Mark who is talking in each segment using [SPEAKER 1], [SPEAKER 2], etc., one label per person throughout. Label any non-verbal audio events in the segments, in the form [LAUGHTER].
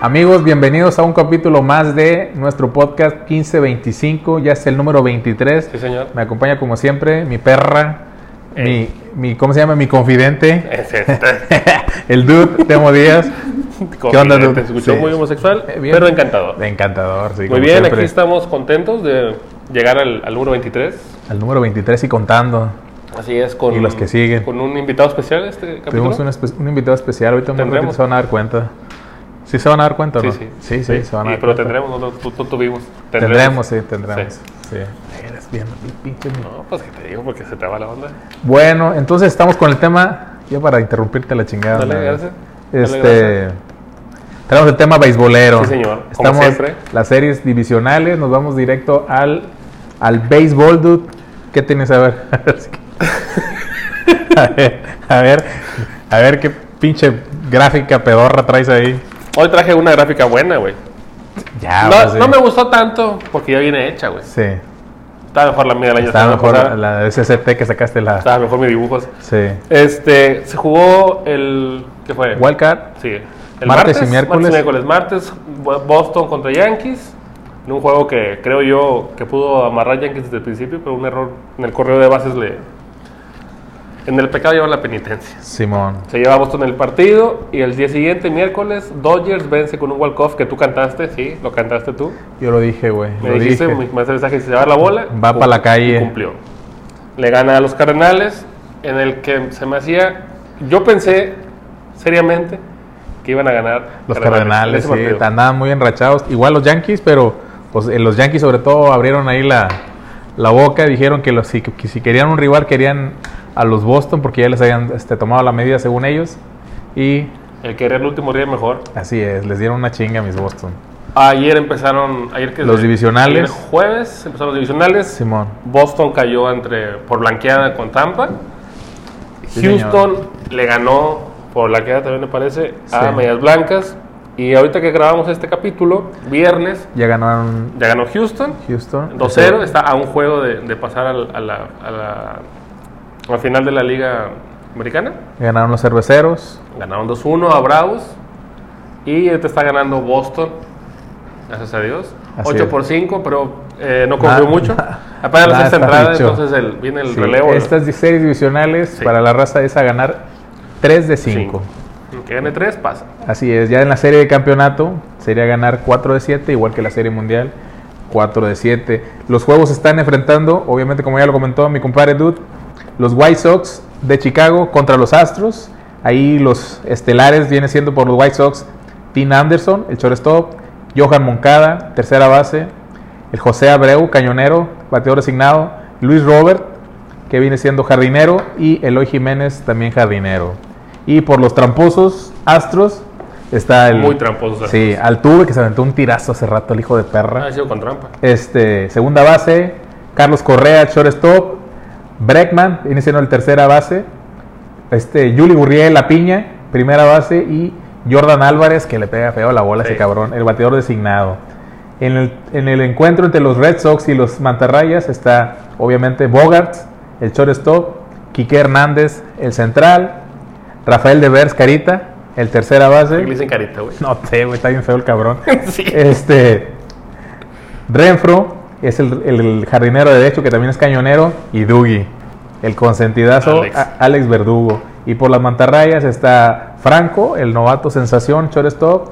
[SPEAKER 1] Amigos, bienvenidos a un capítulo más de nuestro podcast 1525. Ya es el número 23.
[SPEAKER 2] Sí, señor.
[SPEAKER 1] Me acompaña como siempre mi perra, mi,
[SPEAKER 2] Ey.
[SPEAKER 1] mi, ¿cómo se llama? Mi confidente,
[SPEAKER 2] Es este. [LAUGHS]
[SPEAKER 1] el dude Temo Díaz. [LAUGHS] ¿Qué onda,
[SPEAKER 2] Te
[SPEAKER 1] dude?
[SPEAKER 2] escuchó
[SPEAKER 1] Sí.
[SPEAKER 2] muy homosexual,
[SPEAKER 1] Eh, bien.
[SPEAKER 2] pero encantador.
[SPEAKER 1] Encantador, sí.
[SPEAKER 2] Muy
[SPEAKER 1] como
[SPEAKER 2] bien,
[SPEAKER 1] siempre.
[SPEAKER 2] aquí estamos contentos de llegar al, al número 23.
[SPEAKER 1] Al número 23 y contando.
[SPEAKER 2] Así es, con,
[SPEAKER 1] Y los que siguen.
[SPEAKER 2] con un invitado especial este capítulo.
[SPEAKER 1] Tuvimos un, espe- un invitado especial, ahorita muy se van a dar cuenta. ¿Sí se van a dar cuenta o
[SPEAKER 2] Sí,
[SPEAKER 1] no?
[SPEAKER 2] sí.
[SPEAKER 1] sí, sí, se van a dar
[SPEAKER 2] pero
[SPEAKER 1] cuenta.
[SPEAKER 2] tendremos, no, tú, tú tuvimos.
[SPEAKER 1] Tendremos, sí, tendremos.
[SPEAKER 2] Sí.
[SPEAKER 1] Eres bien, pinche
[SPEAKER 2] No, pues que te digo porque se te va la onda.
[SPEAKER 1] Bueno, entonces estamos con el tema, ya para interrumpirte la chingada.
[SPEAKER 2] Dale,
[SPEAKER 1] ¿no?
[SPEAKER 2] gracias. Dale,
[SPEAKER 1] Este,
[SPEAKER 2] gracias.
[SPEAKER 1] tenemos el tema beisbolero.
[SPEAKER 2] Sí, señor, como
[SPEAKER 1] Estamos
[SPEAKER 2] siempre.
[SPEAKER 1] las series divisionales, nos vamos directo al, al béisbol, dude. ¿Qué tienes a ver? a [LAUGHS] ver, a ver, a ver qué pinche gráfica pedorra traes ahí.
[SPEAKER 2] Hoy traje una gráfica buena, güey.
[SPEAKER 1] Ya,
[SPEAKER 2] no,
[SPEAKER 1] pues, sí.
[SPEAKER 2] no me gustó tanto porque ya viene hecha, güey.
[SPEAKER 1] Sí,
[SPEAKER 2] Estaba mejor la mía del año
[SPEAKER 1] estaba
[SPEAKER 2] pasado,
[SPEAKER 1] mejor
[SPEAKER 2] pasada.
[SPEAKER 1] la SCT que sacaste la...
[SPEAKER 2] Estaba mejor mi dibujos.
[SPEAKER 1] Sí.
[SPEAKER 2] Este, se jugó el. ¿Qué fue?
[SPEAKER 1] Wildcard.
[SPEAKER 2] Sí. El
[SPEAKER 1] Martes y miércoles.
[SPEAKER 2] Martes y miércoles. Martes, Bo- Boston contra Yankees. En un juego que creo yo que pudo amarrar Yankees desde el principio, pero un error en el correo de bases le. En el pecado lleva la penitencia.
[SPEAKER 1] Simón.
[SPEAKER 2] Se lleva Boston el partido y el día siguiente, miércoles, Dodgers vence con un walk-off que tú cantaste, sí, lo cantaste tú.
[SPEAKER 1] Yo lo dije, güey.
[SPEAKER 2] Me
[SPEAKER 1] Lo
[SPEAKER 2] dijiste,
[SPEAKER 1] dije.
[SPEAKER 2] me mandaste mensaje, se va la bola.
[SPEAKER 1] Va pa' la calle.
[SPEAKER 2] y Cumplió. Le gana a los Cardenales, en el que se me hacía. Yo pensé seriamente que iban a ganar
[SPEAKER 1] Los
[SPEAKER 2] en
[SPEAKER 1] Cardenales,
[SPEAKER 2] ese
[SPEAKER 1] sí, andaban muy enrachados. Igual los Yankees, pero pues, eh, los Yankees sobre todo abrieron ahí la, la boca. Dijeron que, los, si, que si querían un rival querían a los Boston porque ya les habían este, tomado la medida según ellos. Y
[SPEAKER 2] El que era el último día mejor.
[SPEAKER 1] así es, les dieron una chinga a mis Boston.
[SPEAKER 2] Ayer empezaron. Ayer que
[SPEAKER 1] Los divisionales.
[SPEAKER 2] ayer jueves empezaron los divisionales.
[SPEAKER 1] Simón.
[SPEAKER 2] Boston cayó entre por blanqueada con Tampa.
[SPEAKER 1] Sí,
[SPEAKER 2] Houston le ganó por blanqueada también me parece a
[SPEAKER 1] Sí.
[SPEAKER 2] Medias Blancas. Y ahorita que grabamos este capítulo, viernes,
[SPEAKER 1] Ya ganaron
[SPEAKER 2] ya ganó Houston.
[SPEAKER 1] Houston.
[SPEAKER 2] 2-0, está a un juego de, de pasar al- a, la, a, la, a la final de la Liga Americana.
[SPEAKER 1] Ganaron los cerveceros.
[SPEAKER 2] Ganaron 2-1 a Bravos. Y ahorita está ganando Boston. Gracias a Dios.
[SPEAKER 1] Así
[SPEAKER 2] 8
[SPEAKER 1] es.
[SPEAKER 2] por 5, pero eh, no
[SPEAKER 1] Nada-
[SPEAKER 2] mucho. Apenas la sexta entrada,
[SPEAKER 1] dicho.
[SPEAKER 2] entonces el- viene el
[SPEAKER 1] Sí,
[SPEAKER 2] relevo.
[SPEAKER 1] Estas series divisionales
[SPEAKER 2] Sí.
[SPEAKER 1] para la raza es a ganar 3 de 5.
[SPEAKER 2] Que gane 3, pasa.
[SPEAKER 1] Así es, ya en la serie de campeonato sería ganar 4 de 7, igual que la serie mundial, 4 de 7. Los juegos se están enfrentando, obviamente como ya lo comentó mi compadre Dude, los White Sox de Chicago contra los Astros. Ahí los estelares vienen siendo por los White Sox Tim Anderson, el shortstop, Johan Moncada, tercera base, el José Abreu, cañonero, bateador designado, Luis Robert, que viene siendo jardinero, y Eloy Jiménez, también jardinero. Y por los tramposos Astros está el.
[SPEAKER 2] Muy tramposos
[SPEAKER 1] Sí, Altuve, que se aventó un tirazo hace rato, el hijo de perra.
[SPEAKER 2] Ha sido con trampa.
[SPEAKER 1] Este, segunda base, Carlos Correa, shortstop, Breckman, viene siendo el tercera base, este, Yuli Gurriel, la piña, primera base, y Jordan Álvarez, que le pega feo la bola a ese
[SPEAKER 2] Sí.
[SPEAKER 1] cabrón, el bateador designado. En el, en el encuentro entre los Red Sox y los Mantarrayas está, obviamente, Bogarts, el shortstop, Quique Hernández, el central, Rafael Devers, Carita, el tercera
[SPEAKER 2] Le
[SPEAKER 1] base.
[SPEAKER 2] dicen carita, güey.
[SPEAKER 1] No sé, güey, está bien feo el cabrón. [LAUGHS]
[SPEAKER 2] Sí.
[SPEAKER 1] Este. Renfro es el, el jardinero derecho que también es cañonero. Y Dougie, el consentidazo
[SPEAKER 2] Alex.
[SPEAKER 1] Alex. Alex Verdugo. Y por las mantarrayas está Franco, el novato sensación, shortstop.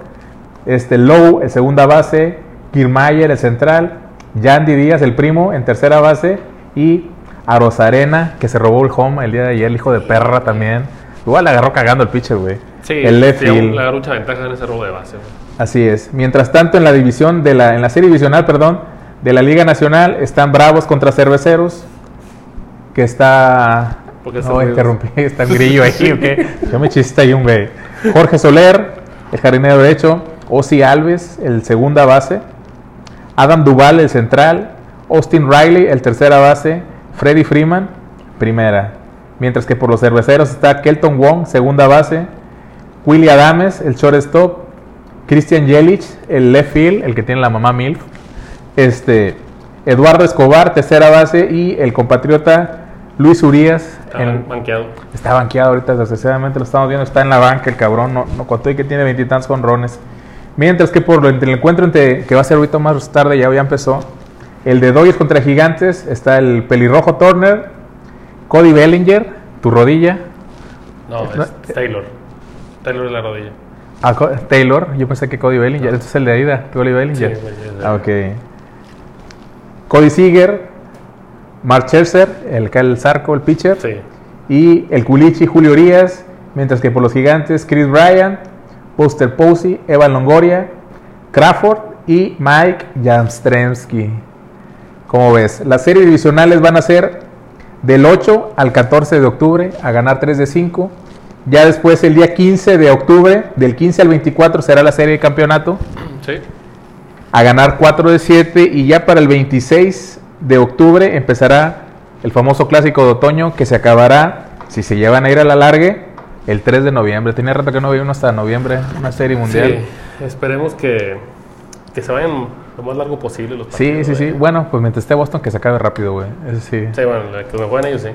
[SPEAKER 1] Este Lowe, el segunda base. Kirmayer, el central. Yandy Díaz, el primo, en tercera base. Y Arozarena, que se robó el home el día de ayer, el hijo de perra también. Igual agarró cagando el pitcher, güey.
[SPEAKER 2] Sí,
[SPEAKER 1] el left field.
[SPEAKER 2] agarró mucha ventaja en ese robo de base.
[SPEAKER 1] Así es. Mientras tanto, en la división de la, en la serie divisional, perdón, de la Liga Nacional están Bravos contra Cerveceros, que está.
[SPEAKER 2] ¿Por qué
[SPEAKER 1] no, interrumpí, [LAUGHS] está el grillo ahí, [LAUGHS] ¿o qué? Yo me chiste ahí un güey. Jorge Soler, el jardinero derecho, Ozzy Alves, el segunda base, Adam Duval, el central, Austin Riley, el tercera base, Freddy Freeman, primera. Mientras que por los cerveceros está Kelton Wong, segunda base, Willie Adames, el shortstop, Christian Yelich, el left field, el que tiene la mamá Milf, este, Eduardo Escobar, tercera base, y el compatriota Luis Urias
[SPEAKER 2] Está
[SPEAKER 1] en-
[SPEAKER 2] banqueado.
[SPEAKER 1] está banqueado ahorita, desgraciadamente lo estamos viendo, está en la banca el cabrón, no, no contó y que tiene veintitantos conrones. Mientras que por el encuentro entre, que va a ser ahorita más tarde, ya, ya empezó, el de Dodgers contra Gigantes, está el pelirrojo Turner, Cody Bellinger, tu rodilla,
[SPEAKER 2] No,
[SPEAKER 1] No,
[SPEAKER 2] es Taylor. Taylor de la rodilla.
[SPEAKER 1] Ah, Taylor, yo pensé que Cody Bellinger, este es el de Aida, Cody Bellinger.
[SPEAKER 2] Sí, Bellinger.
[SPEAKER 1] Ah, ok. Cody Seager, Mark Scherzer, el, el Zarco, el pitcher,
[SPEAKER 2] Sí.
[SPEAKER 1] y el Culichi, Julio Urias, mientras que por los gigantes, Chris Bryan, Buster Posey, Evan Longoria, Crawford y Mike Jamstremski. ¿Cómo ves? Las series divisionales van a ser del 8 al 14 de octubre, a ganar 3 de 5. Ya después, el día 15 de octubre, del 15 al 24, será la serie de campeonato,
[SPEAKER 2] Sí.
[SPEAKER 1] a ganar 4 de 7. Y ya para el 26 de octubre empezará el famoso clásico de otoño que se acabará, si se llevan a ir a la largue, el 3 de noviembre. Tenía rato que no veía uno hasta noviembre, una serie mundial.
[SPEAKER 2] Sí, esperemos que, que se vayan lo más largo posible los
[SPEAKER 1] Sí,
[SPEAKER 2] partidos.
[SPEAKER 1] sí, sí. Bueno, pues mientras esté Boston, que se acabe rápido, güey. Eso sí.
[SPEAKER 2] Sí, bueno, que me juegan ellos, sí.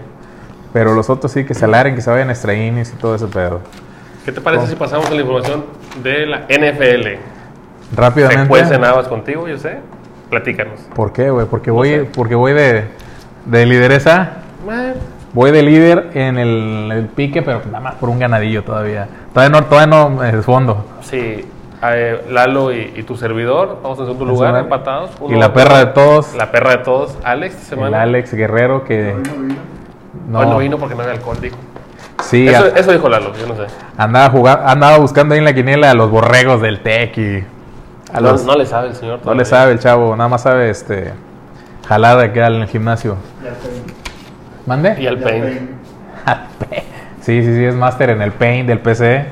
[SPEAKER 1] Pero los otros sí, que se alarguen, que se vayan a y todo ese pedo.
[SPEAKER 2] ¿Qué te parece si pasamos a la información de la NFL?
[SPEAKER 1] Rápidamente.
[SPEAKER 2] cuecen habas contigo, yo sé. Platícanos.
[SPEAKER 1] ¿Por qué, güey? Porque
[SPEAKER 2] No
[SPEAKER 1] voy,
[SPEAKER 2] sé.
[SPEAKER 1] porque voy de, de lideresa.
[SPEAKER 2] Bueno,
[SPEAKER 1] Voy de líder en el, el pique, pero nada más por un ganadillo todavía. Todavía no, todavía no eh, fondo.
[SPEAKER 2] Sí, eh, Lalo y, y tu servidor, vamos en segundo
[SPEAKER 1] En
[SPEAKER 2] lugar, empatados.
[SPEAKER 1] Y la perra de todos,
[SPEAKER 2] La perra de todos, Alex,
[SPEAKER 1] el. Alex Guerrero, que
[SPEAKER 2] Hoy no vino porque no había alcohol, dijo.
[SPEAKER 1] sí,
[SPEAKER 2] Eso,
[SPEAKER 1] a-
[SPEAKER 2] eso dijo Lalo, yo no sé.
[SPEAKER 1] andaba, jugando, andaba buscando ahí en la quiniela a los borregos del TEC y a
[SPEAKER 2] No,
[SPEAKER 1] los-
[SPEAKER 2] no le sabe el señor.
[SPEAKER 1] No
[SPEAKER 2] todavía.
[SPEAKER 1] le sabe el chavo, nada más sabe este jalar de quedar en el gimnasio. ¿Mande?
[SPEAKER 2] Y [LAUGHS] al pain.
[SPEAKER 1] sí, sí, sí, es máster en el paint del PC.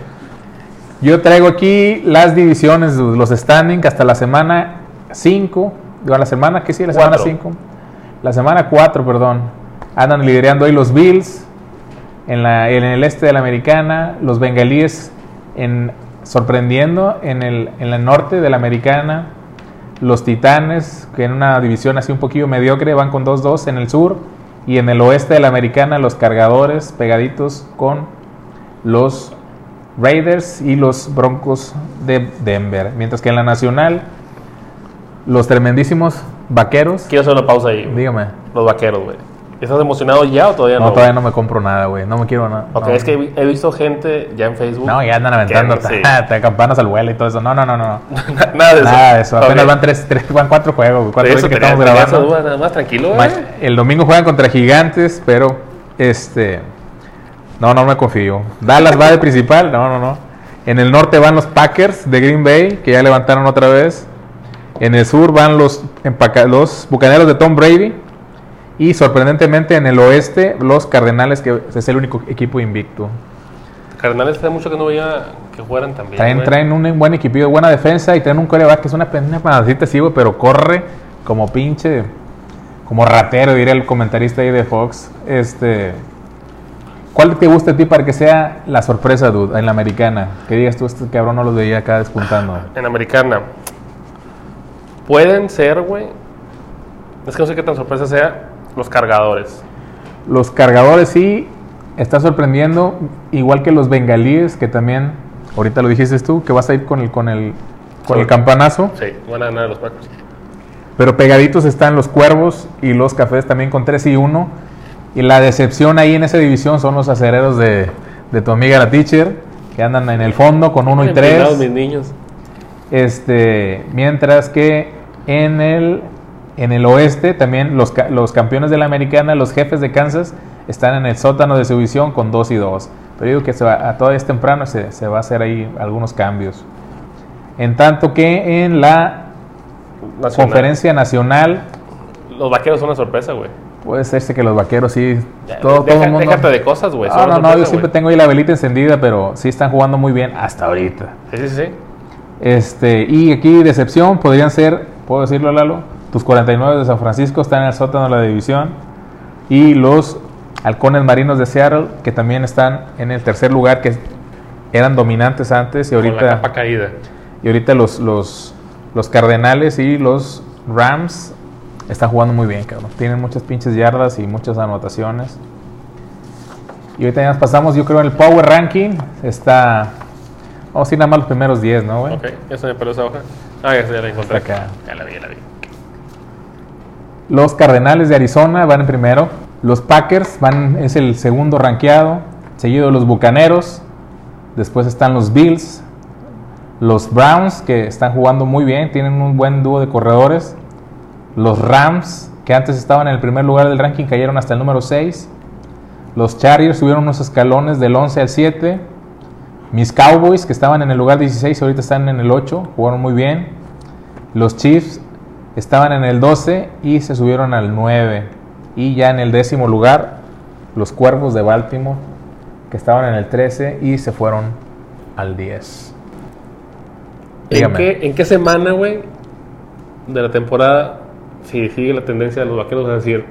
[SPEAKER 1] Yo traigo aquí las divisiones, los standings hasta la semana 5. Digo, la semana que sí, la semana
[SPEAKER 2] Cuatro.
[SPEAKER 1] 5. La semana 4, perdón. Andan liderando hoy los Bills en, la, en el este de la americana, los bengalíes en, sorprendiendo en el, en el norte de la americana, los titanes, que en una división así un poquillo mediocre, van con 2-2 en el sur, y en el oeste de la americana, los cargadores pegaditos con los Raiders y los Broncos de Denver. Mientras que en la nacional, los tremendísimos vaqueros,
[SPEAKER 2] Quiero hacer una pausa ahí.
[SPEAKER 1] dígame,
[SPEAKER 2] Los vaqueros, güey. ¿Estás emocionado ya o todavía no?
[SPEAKER 1] no, todavía no me compro nada, güey, no me quiero nada.
[SPEAKER 2] Ok,
[SPEAKER 1] no.
[SPEAKER 2] es que he vi- he visto gente ya en Facebook.
[SPEAKER 1] No, ya andan aventando
[SPEAKER 2] Que- [LAUGHS] sí.
[SPEAKER 1] campanas al vuelo y todo eso. No, no, no, no. [LAUGHS]
[SPEAKER 2] Nada de eso.
[SPEAKER 1] Nada de eso. Apenas van tres, tres, van cuatro juegos, güey, cuatro veces
[SPEAKER 2] eso
[SPEAKER 1] que estamos grabando.
[SPEAKER 2] duda, nada más tranquilo, güey.
[SPEAKER 1] El domingo juegan contra Gigantes, pero este no, no me confío. Dallas va de principal, no, no, no. En el norte van los Packers de Green Bay, que ya levantaron otra vez. En el sur van los, los Bucaneros de Tom Brady. Y sorprendentemente en el oeste, los Cardenales, que es el único equipo invicto.
[SPEAKER 2] Cardenales hace mucho que no veía que jugaran también.
[SPEAKER 1] Traen, traen un buen equipo buena defensa y traen un coreback que es una panacita así, güey, pero corre como pinche, como ratero, diría el comentarista ahí de Fox. Este, ¿Cuál te gusta a ti para que sea la sorpresa, dude, en la americana? Que digas tú, este cabrón no lo veía acá despuntando.
[SPEAKER 2] En americana. Pueden ser, güey. Es que no sé qué tan sorpresa sea. Los cargadores.
[SPEAKER 1] Los cargadores sí, está sorprendiendo, igual que los bengalíes, que también, ahorita lo dijiste tú, que vas a ir con el, con el, con
[SPEAKER 2] Sí.
[SPEAKER 1] el campanazo.
[SPEAKER 2] Sí, van a ganar los Packers.
[SPEAKER 1] Pero pegaditos están los cuervos y los cafés también con 3 y 1. Y la decepción ahí en esa división son los acereros de, de tu amiga la teacher, que andan en el fondo con 1 y
[SPEAKER 2] Empinados
[SPEAKER 1] 3.
[SPEAKER 2] mis niños.
[SPEAKER 1] Este, mientras que en el, en el oeste también los, los campeones de la americana, los jefes de Kansas, están en el sótano de su división con 2 y 2. Pero digo que se va, a todavía es temprano, se, se va a hacer ahí algunos cambios. En tanto que en la
[SPEAKER 2] Nacional.
[SPEAKER 1] conferencia nacional
[SPEAKER 2] Los vaqueros son una sorpresa, güey.
[SPEAKER 1] Puede serse que los vaqueros sí. Todo,
[SPEAKER 2] deja-
[SPEAKER 1] todo el mundo.
[SPEAKER 2] Déjate de cosas, güey. son
[SPEAKER 1] No, no, no, yo siempre tengo ahí la velita encendida, pero sí están jugando muy bien hasta ahorita.
[SPEAKER 2] Sí, sí, sí.
[SPEAKER 1] Este, y aquí decepción podrían ser, puedo decirlo Lalo, tus 49 de San Francisco están en el sótano de la división y los halcones marinos de Seattle que también están en el tercer lugar que eran dominantes antes y
[SPEAKER 2] Con la
[SPEAKER 1] ahorita
[SPEAKER 2] capa caída.
[SPEAKER 1] y ahorita los, los, los Cardenales y los Rams están jugando muy bien, cabrón. Tienen muchas pinches yardas y muchas anotaciones. Y ahorita ya nos pasamos, yo creo, en el Power Ranking. Está. Vamos a ir nada más los primeros 10, ¿no, güey?
[SPEAKER 2] Ok, ya se me perdió esa hoja. Ah, ya, se- ya la encontré.
[SPEAKER 1] Está acá.
[SPEAKER 2] Ya la vi, ya la vi.
[SPEAKER 1] Los Cardenales de Arizona van en primero. Los Packers van, es el segundo rankeado. Seguido de los Bucaneros. Después están los Bills. Los Browns, que están jugando muy bien. Tienen un buen dúo de corredores. Los Rams, que antes estaban en el primer lugar del ranking, cayeron hasta el número 6. Los Chargers subieron unos escalones del 11 al 7. Mis Cowboys, que estaban en el lugar 16, ahorita están en el 8. Jugaron muy bien. Los Chiefs estaban en el 12 y se subieron al 9. Y ya en el décimo lugar, los Cuervos de Baltimore, que estaban en el 13 y se fueron al 10.
[SPEAKER 2] ¿En qué, ¿En qué semana, güey, de la temporada, si sigue la tendencia de los vaqueros a decir,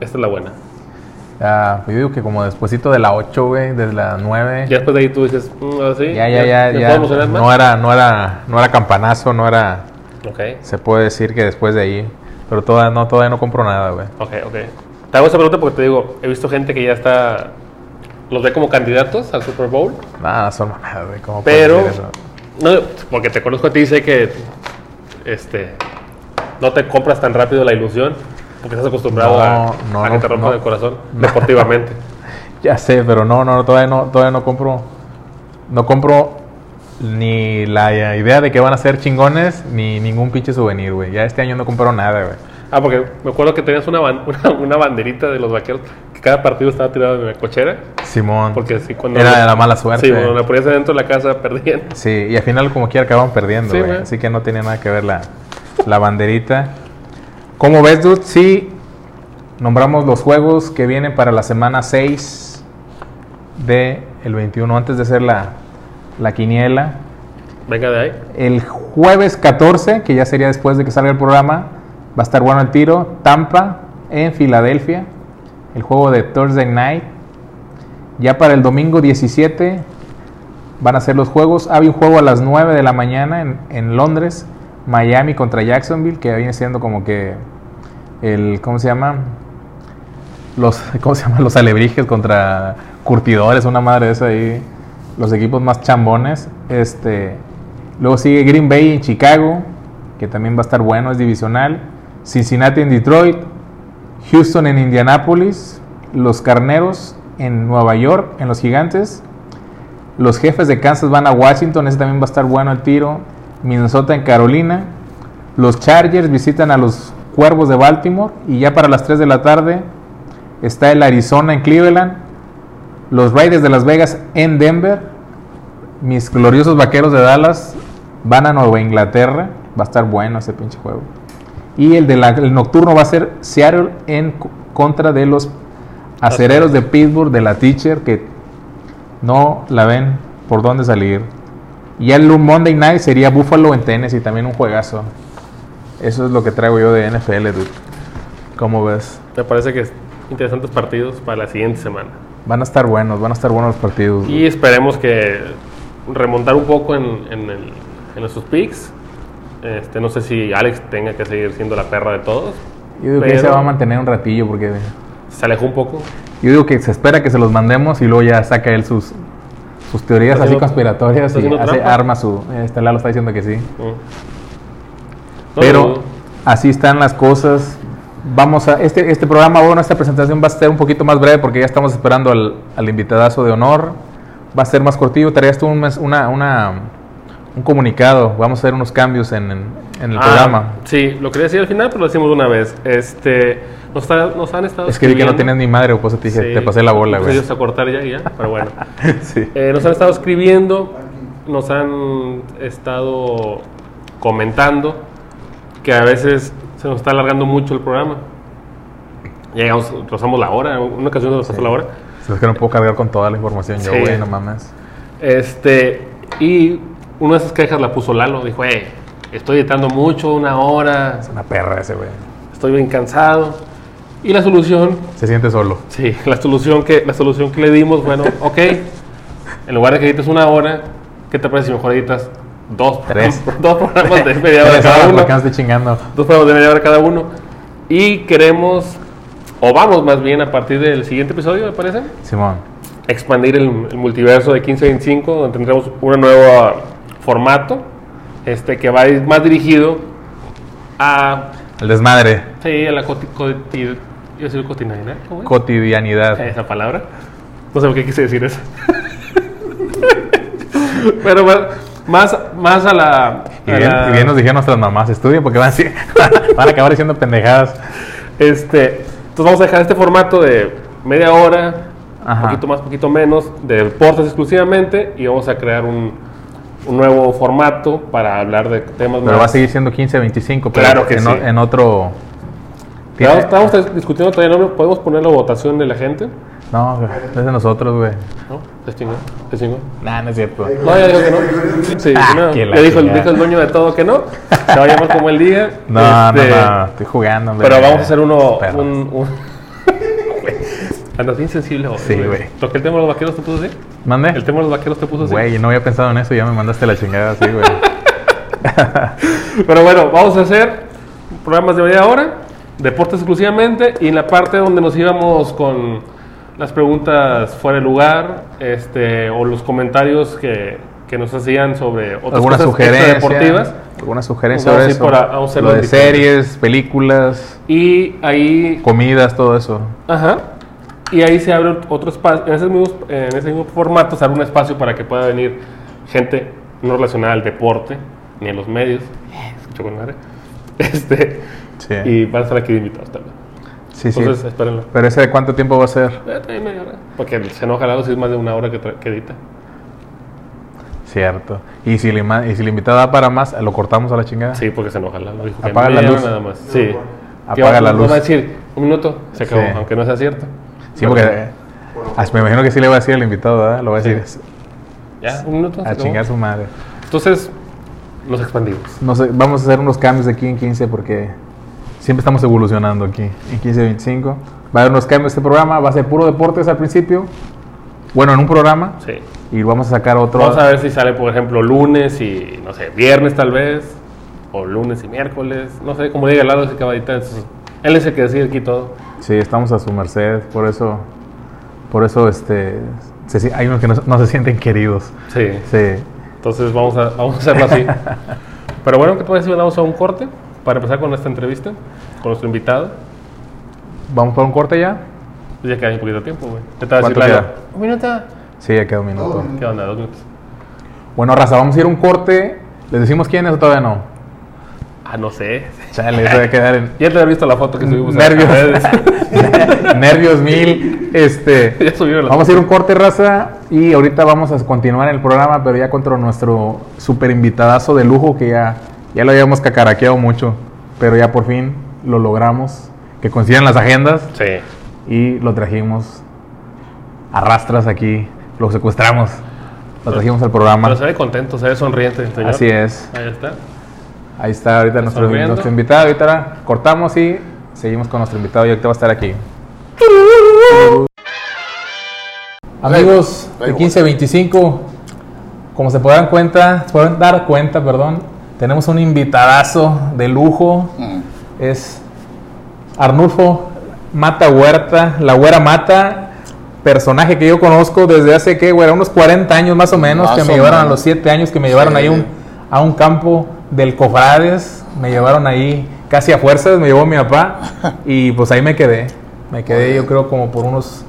[SPEAKER 2] esta es la buena?
[SPEAKER 1] Ah, yo digo que como despuesito de la 8, güey, de la 9.
[SPEAKER 2] Ya después de ahí tú dices, mm, sí.
[SPEAKER 1] Ya, ya, ya,
[SPEAKER 2] ¿me
[SPEAKER 1] ya. No era, no era, no era campanazo, no era. Se puede decir que después de ahí. Pero todavía no, todavía no compro nada, güey.
[SPEAKER 2] ok, ok. Te hago esa pregunta porque te digo, he visto gente que ya está, los ve como candidatos al Super Bowl,
[SPEAKER 1] Nada, son mamadas, güey. ¿cómo puedes
[SPEAKER 2] pero,
[SPEAKER 1] eso?
[SPEAKER 2] no, porque te conozco a ti y sé que, este, no te compras tan rápido la ilusión, porque estás acostumbrado
[SPEAKER 1] No,
[SPEAKER 2] a,
[SPEAKER 1] no,
[SPEAKER 2] a que te rompan
[SPEAKER 1] no.
[SPEAKER 2] el corazón [LAUGHS] deportivamente. [LAUGHS]
[SPEAKER 1] Ya sé, pero no, no, todavía no, todavía no compro. No compro ni la idea de que van a ser chingones, ni ningún pinche souvenir, güey. Ya este año no compro nada, güey.
[SPEAKER 2] Ah, porque me acuerdo que tenías una, ban- [LAUGHS] una, una banderita de los vaqueros, que cada partido estaba tirado en la cochera.
[SPEAKER 1] Simón.
[SPEAKER 2] Porque sí, cuando.
[SPEAKER 1] Era de la mala suerte.
[SPEAKER 2] Sí, cuando la ponías adentro de la casa perdían.
[SPEAKER 1] Sí, y al final como quiera acaban perdiendo,
[SPEAKER 2] Sí,
[SPEAKER 1] güey.
[SPEAKER 2] güey.
[SPEAKER 1] Así que no tenía nada que ver la, la banderita. ¿Cómo ves, dude? Sí, nombramos los juegos que vienen para la semana 6 de el 21, antes de hacer la, la quiniela.
[SPEAKER 2] Venga de ahí.
[SPEAKER 1] El jueves 14, que ya sería después de que salga el programa, va a estar bueno el tiro. Tampa en Filadelfia, el juego de Thursday Night. Ya para el domingo 17 van a ser los juegos. Había un juego a las 9 de la mañana en, en Londres, Miami contra Jacksonville, que viene siendo como que el, ¿cómo se llama? Los, [LAUGHS] ¿cómo se llama? Los alebrijes contra curtidores, una madre de esa ahí. Los equipos más chambones. Este, luego sigue Green Bay en Chicago, que también va a estar bueno, es divisional. Cincinnati en Detroit. Houston en Indianapolis. Los Carneros en Nueva York, en los Gigantes. Los jefes de Kansas van a Washington, ese también va a estar bueno el tiro. Minnesota en Carolina. Los Chargers visitan a los Cuervos de Baltimore. Y ya para las 3 de la tarde está el Arizona en Cleveland. Los Raiders de Las Vegas en Denver. Mis gloriosos vaqueros de Dallas van a Nueva Inglaterra. Va a estar bueno ese pinche juego. Y el, de el nocturno va a ser Seattle en co- contra de los acereros de Pittsburgh de la Teacher que no la ven por dónde salir. Y el Monday Night sería Buffalo en Tennessee, también un juegazo. Eso es lo que traigo yo de NFL, dude. ¿Cómo ves?
[SPEAKER 2] Me parece que es interesantes partidos para la siguiente semana.
[SPEAKER 1] Van a estar buenos, van a estar buenos los partidos.
[SPEAKER 2] Y esperemos que remontar un poco en, en, el- en nuestros picks. Este, no sé si Alex tenga que seguir siendo la perra de todos.
[SPEAKER 1] Yo digo que se va a mantener un ratillo porque
[SPEAKER 2] Se alejó un poco.
[SPEAKER 1] yo digo que se espera que se los mandemos y luego ya saca él sus, sus teorías así conspiratorias y hace,
[SPEAKER 2] trampa.
[SPEAKER 1] arma su... Este Lalo está diciendo que sí.
[SPEAKER 2] Mm.
[SPEAKER 1] Pero así están las cosas. Vamos a este este programa, bueno, esta presentación va a ser un poquito más breve porque ya estamos esperando al, al invitadazo de honor. Va a ser más cortillo. Traías tú un, mes- una, una, un comunicado. Vamos a hacer unos cambios en, en- en el
[SPEAKER 2] Ah,
[SPEAKER 1] programa.
[SPEAKER 2] Sí, lo quería decir al final, pero lo decimos de una vez. Este, nos, está- nos han estado
[SPEAKER 1] Es que vi que no tienes ni madre, pues te dije,
[SPEAKER 2] Sí,
[SPEAKER 1] te pasé la bola,
[SPEAKER 2] pues
[SPEAKER 1] güey.
[SPEAKER 2] ellos a cortar ya, ya, pero bueno. [LAUGHS]
[SPEAKER 1] sí.
[SPEAKER 2] Eh, nos han estado escribiendo, nos han estado comentando que a veces se nos está alargando mucho el programa. Llegamos, rozamos la hora, una ocasión nos pasó la hora.
[SPEAKER 1] Es que no puedo cargar con toda la información yo,
[SPEAKER 2] Sí.
[SPEAKER 1] güey, no mames.
[SPEAKER 2] Este, y una de esas quejas la puso Lalo, dijo, eh, estoy editando mucho, una hora,
[SPEAKER 1] Es una perra ese, güey.
[SPEAKER 2] estoy bien cansado. Y la solución,
[SPEAKER 1] Se siente solo.
[SPEAKER 2] sí, la solución que, la solución que le dimos, bueno, [LAUGHS] ok, en lugar de que edites una hora, ¿qué te parece si mejor editas dos,
[SPEAKER 1] Tres. [LAUGHS]
[SPEAKER 2] dos programas de media [LAUGHS] hora cada uno?
[SPEAKER 1] chingando.
[SPEAKER 2] Dos programas de media hora cada uno. Y queremos o vamos más bien a partir del siguiente episodio, me parece,
[SPEAKER 1] Simón.
[SPEAKER 2] expandir el, el multiverso de 1525, donde tendremos un nuevo formato este, que va más dirigido a,
[SPEAKER 1] El desmadre.
[SPEAKER 2] sí, a la coti, decir cotidianidad.
[SPEAKER 1] Cotidianidad.
[SPEAKER 2] esa palabra. No sé por qué quise decir eso. [LAUGHS] Pero más, más, más a la...
[SPEAKER 1] Y bien,
[SPEAKER 2] la-
[SPEAKER 1] y bien nos dijeron nuestras mamás, estudia porque van a, decir- [LAUGHS] van a acabar diciendo pendejadas.
[SPEAKER 2] Este, entonces vamos a dejar este formato de media hora,
[SPEAKER 1] Ajá.
[SPEAKER 2] poquito más, poquito menos, de deportes exclusivamente, y vamos a crear un, un nuevo formato para hablar de temas
[SPEAKER 1] Pero va a seguir siendo 15-25, pero
[SPEAKER 2] Claro que
[SPEAKER 1] en,
[SPEAKER 2] sí.
[SPEAKER 1] o- en otro... Tiene-
[SPEAKER 2] Estamos discutiendo todavía, ¿no? ¿Podemos poner la votación de la gente?
[SPEAKER 1] No, es de nosotros, güey.
[SPEAKER 2] ¿No? Es chingón, es chingón.
[SPEAKER 1] Nah, no es cierto.
[SPEAKER 2] No, ya dijo que no. Sí,
[SPEAKER 1] Ah,
[SPEAKER 2] no. Ya dijo, el-
[SPEAKER 1] chingada.
[SPEAKER 2] dijo el dueño de todo que no. Se va a llamar como el día.
[SPEAKER 1] No,
[SPEAKER 2] Este,
[SPEAKER 1] no, no, estoy jugando, hombre.
[SPEAKER 2] Pero vamos a hacer uno. Un, un- Andas bien sensible hoy.
[SPEAKER 1] Sí, güey.
[SPEAKER 2] ¿Toqué el tema de los vaqueros te puso así?
[SPEAKER 1] ¿Mande?
[SPEAKER 2] ¿El tema de los vaqueros te puso así?
[SPEAKER 1] Güey, no había pensado en eso ya me mandaste la chingada así, güey. [LAUGHS]
[SPEAKER 2] Pero bueno, vamos a hacer programas de media hora, deportes exclusivamente, y en la parte donde nos íbamos con las preguntas fuera de lugar, este, o los comentarios que, que nos hacían sobre otras
[SPEAKER 1] alguna
[SPEAKER 2] cosas
[SPEAKER 1] sugerencia.
[SPEAKER 2] deportivas.
[SPEAKER 1] Alguna sugerencia
[SPEAKER 2] Vamos a
[SPEAKER 1] sobre eso. Lo de
[SPEAKER 2] diferente.
[SPEAKER 1] series, películas,
[SPEAKER 2] Y ahí
[SPEAKER 1] comidas, todo eso.
[SPEAKER 2] Ajá. Y ahí se abre otro espacio, en ese mismo, en ese mismo formato se abre un espacio para que pueda venir gente no relacionada al deporte ni a los medios. Escucho con madre. [LAUGHS] Este,
[SPEAKER 1] Sí.
[SPEAKER 2] Y van a estar aquí invitados también.
[SPEAKER 1] sí, sí.
[SPEAKER 2] Entonces, espérenlo.
[SPEAKER 1] Pero ese de cuánto tiempo va a ser?
[SPEAKER 2] Eh, media hora. Porque se enoja Lalo si es más de una hora que, que edita.
[SPEAKER 1] Cierto. Y si, ima- y si el invitado da para más, lo cortamos a la chingada.
[SPEAKER 2] Sí, porque se enoja Lalo. Dijo que
[SPEAKER 1] Apaga la luz.
[SPEAKER 2] nada más. Sí.
[SPEAKER 1] Apaga la luz.
[SPEAKER 2] va a decir, un minuto, se acabó,
[SPEAKER 1] Sí.
[SPEAKER 2] aunque no sea cierto.
[SPEAKER 1] Sí, porque eh, me imagino que sí le va a decir al invitado, ¿verdad? Lo va a decir
[SPEAKER 2] Ya, un minuto.
[SPEAKER 1] a chingar su madre.
[SPEAKER 2] Entonces, nos expandimos.
[SPEAKER 1] No sé, vamos a hacer unos cambios aquí en 15 porque siempre estamos evolucionando aquí en 15-25. Va a haber unos cambios este programa, va a ser puro deportes al principio. Bueno, en un programa.
[SPEAKER 2] Sí.
[SPEAKER 1] Y vamos a sacar otro.
[SPEAKER 2] Vamos a ver si sale, por ejemplo, lunes y, no sé, viernes tal vez, o lunes y miércoles, no sé, como diga Lalo, ese caballita, es- él es el que decide aquí todo.
[SPEAKER 1] Sí, estamos a su merced, por eso, por eso, este, se si- hay unos que no, no se sienten queridos.
[SPEAKER 2] Sí,
[SPEAKER 1] Sí.
[SPEAKER 2] entonces vamos a, vamos a hacerlo así. [LAUGHS] Pero bueno, ¿qué te parece si vamos a un corte para empezar con esta entrevista, con nuestro invitado?
[SPEAKER 1] Vamos por un corte ya.
[SPEAKER 2] Pues ya queda un poquito de tiempo, güey. ¿Qué te va a decir
[SPEAKER 1] queda?
[SPEAKER 2] Un minuto.
[SPEAKER 1] Sí, ya queda un minuto.
[SPEAKER 2] ¿Qué onda? Dos minutos.
[SPEAKER 1] Bueno, raza, vamos a ir a un corte. ¿Les decimos quién es o todavía no?
[SPEAKER 2] Ah, no sé.
[SPEAKER 1] Chale, eso va a quedar en
[SPEAKER 2] Ya te había visto la foto que subimos.
[SPEAKER 1] nervios.
[SPEAKER 2] a [LAUGHS]
[SPEAKER 1] nervios mil. Este, [LAUGHS]
[SPEAKER 2] ya subieron la
[SPEAKER 1] vamos a ir un corte, raza. Y ahorita vamos a continuar el programa, pero ya contra nuestro super invitadazo de lujo que ya, ya lo habíamos cacaraqueado mucho. Pero ya por fin lo logramos. Que coincidan las agendas.
[SPEAKER 2] Sí.
[SPEAKER 1] y lo trajimos a rastras aquí, lo secuestramos, lo trajimos al programa.
[SPEAKER 2] Pero se ve contento, se ve sonriente, señor.
[SPEAKER 1] Así es.
[SPEAKER 2] Ahí está.
[SPEAKER 1] Ahí está ahorita nuestro, invitado. Ahorita cortamos y seguimos con nuestro invitado y ahorita va a estar aquí. Amigos de 1525, como se podrán cuenta, se podrán dar cuenta, perdón, tenemos un invitadazo de lujo. Es Arnulfo Mata Huerta, la Güera Mata, personaje que yo conozco desde hace que, güera, unos 40 años más o menos,
[SPEAKER 3] Más
[SPEAKER 1] que me llevaron a los 7 años, que me llevaron
[SPEAKER 3] Sí.
[SPEAKER 1] ahí un- a un campo del Cofrades, me llevaron ahí casi a fuerzas, me llevó mi papá [LAUGHS] y pues ahí me quedé. Me quedé yo creo como por unos,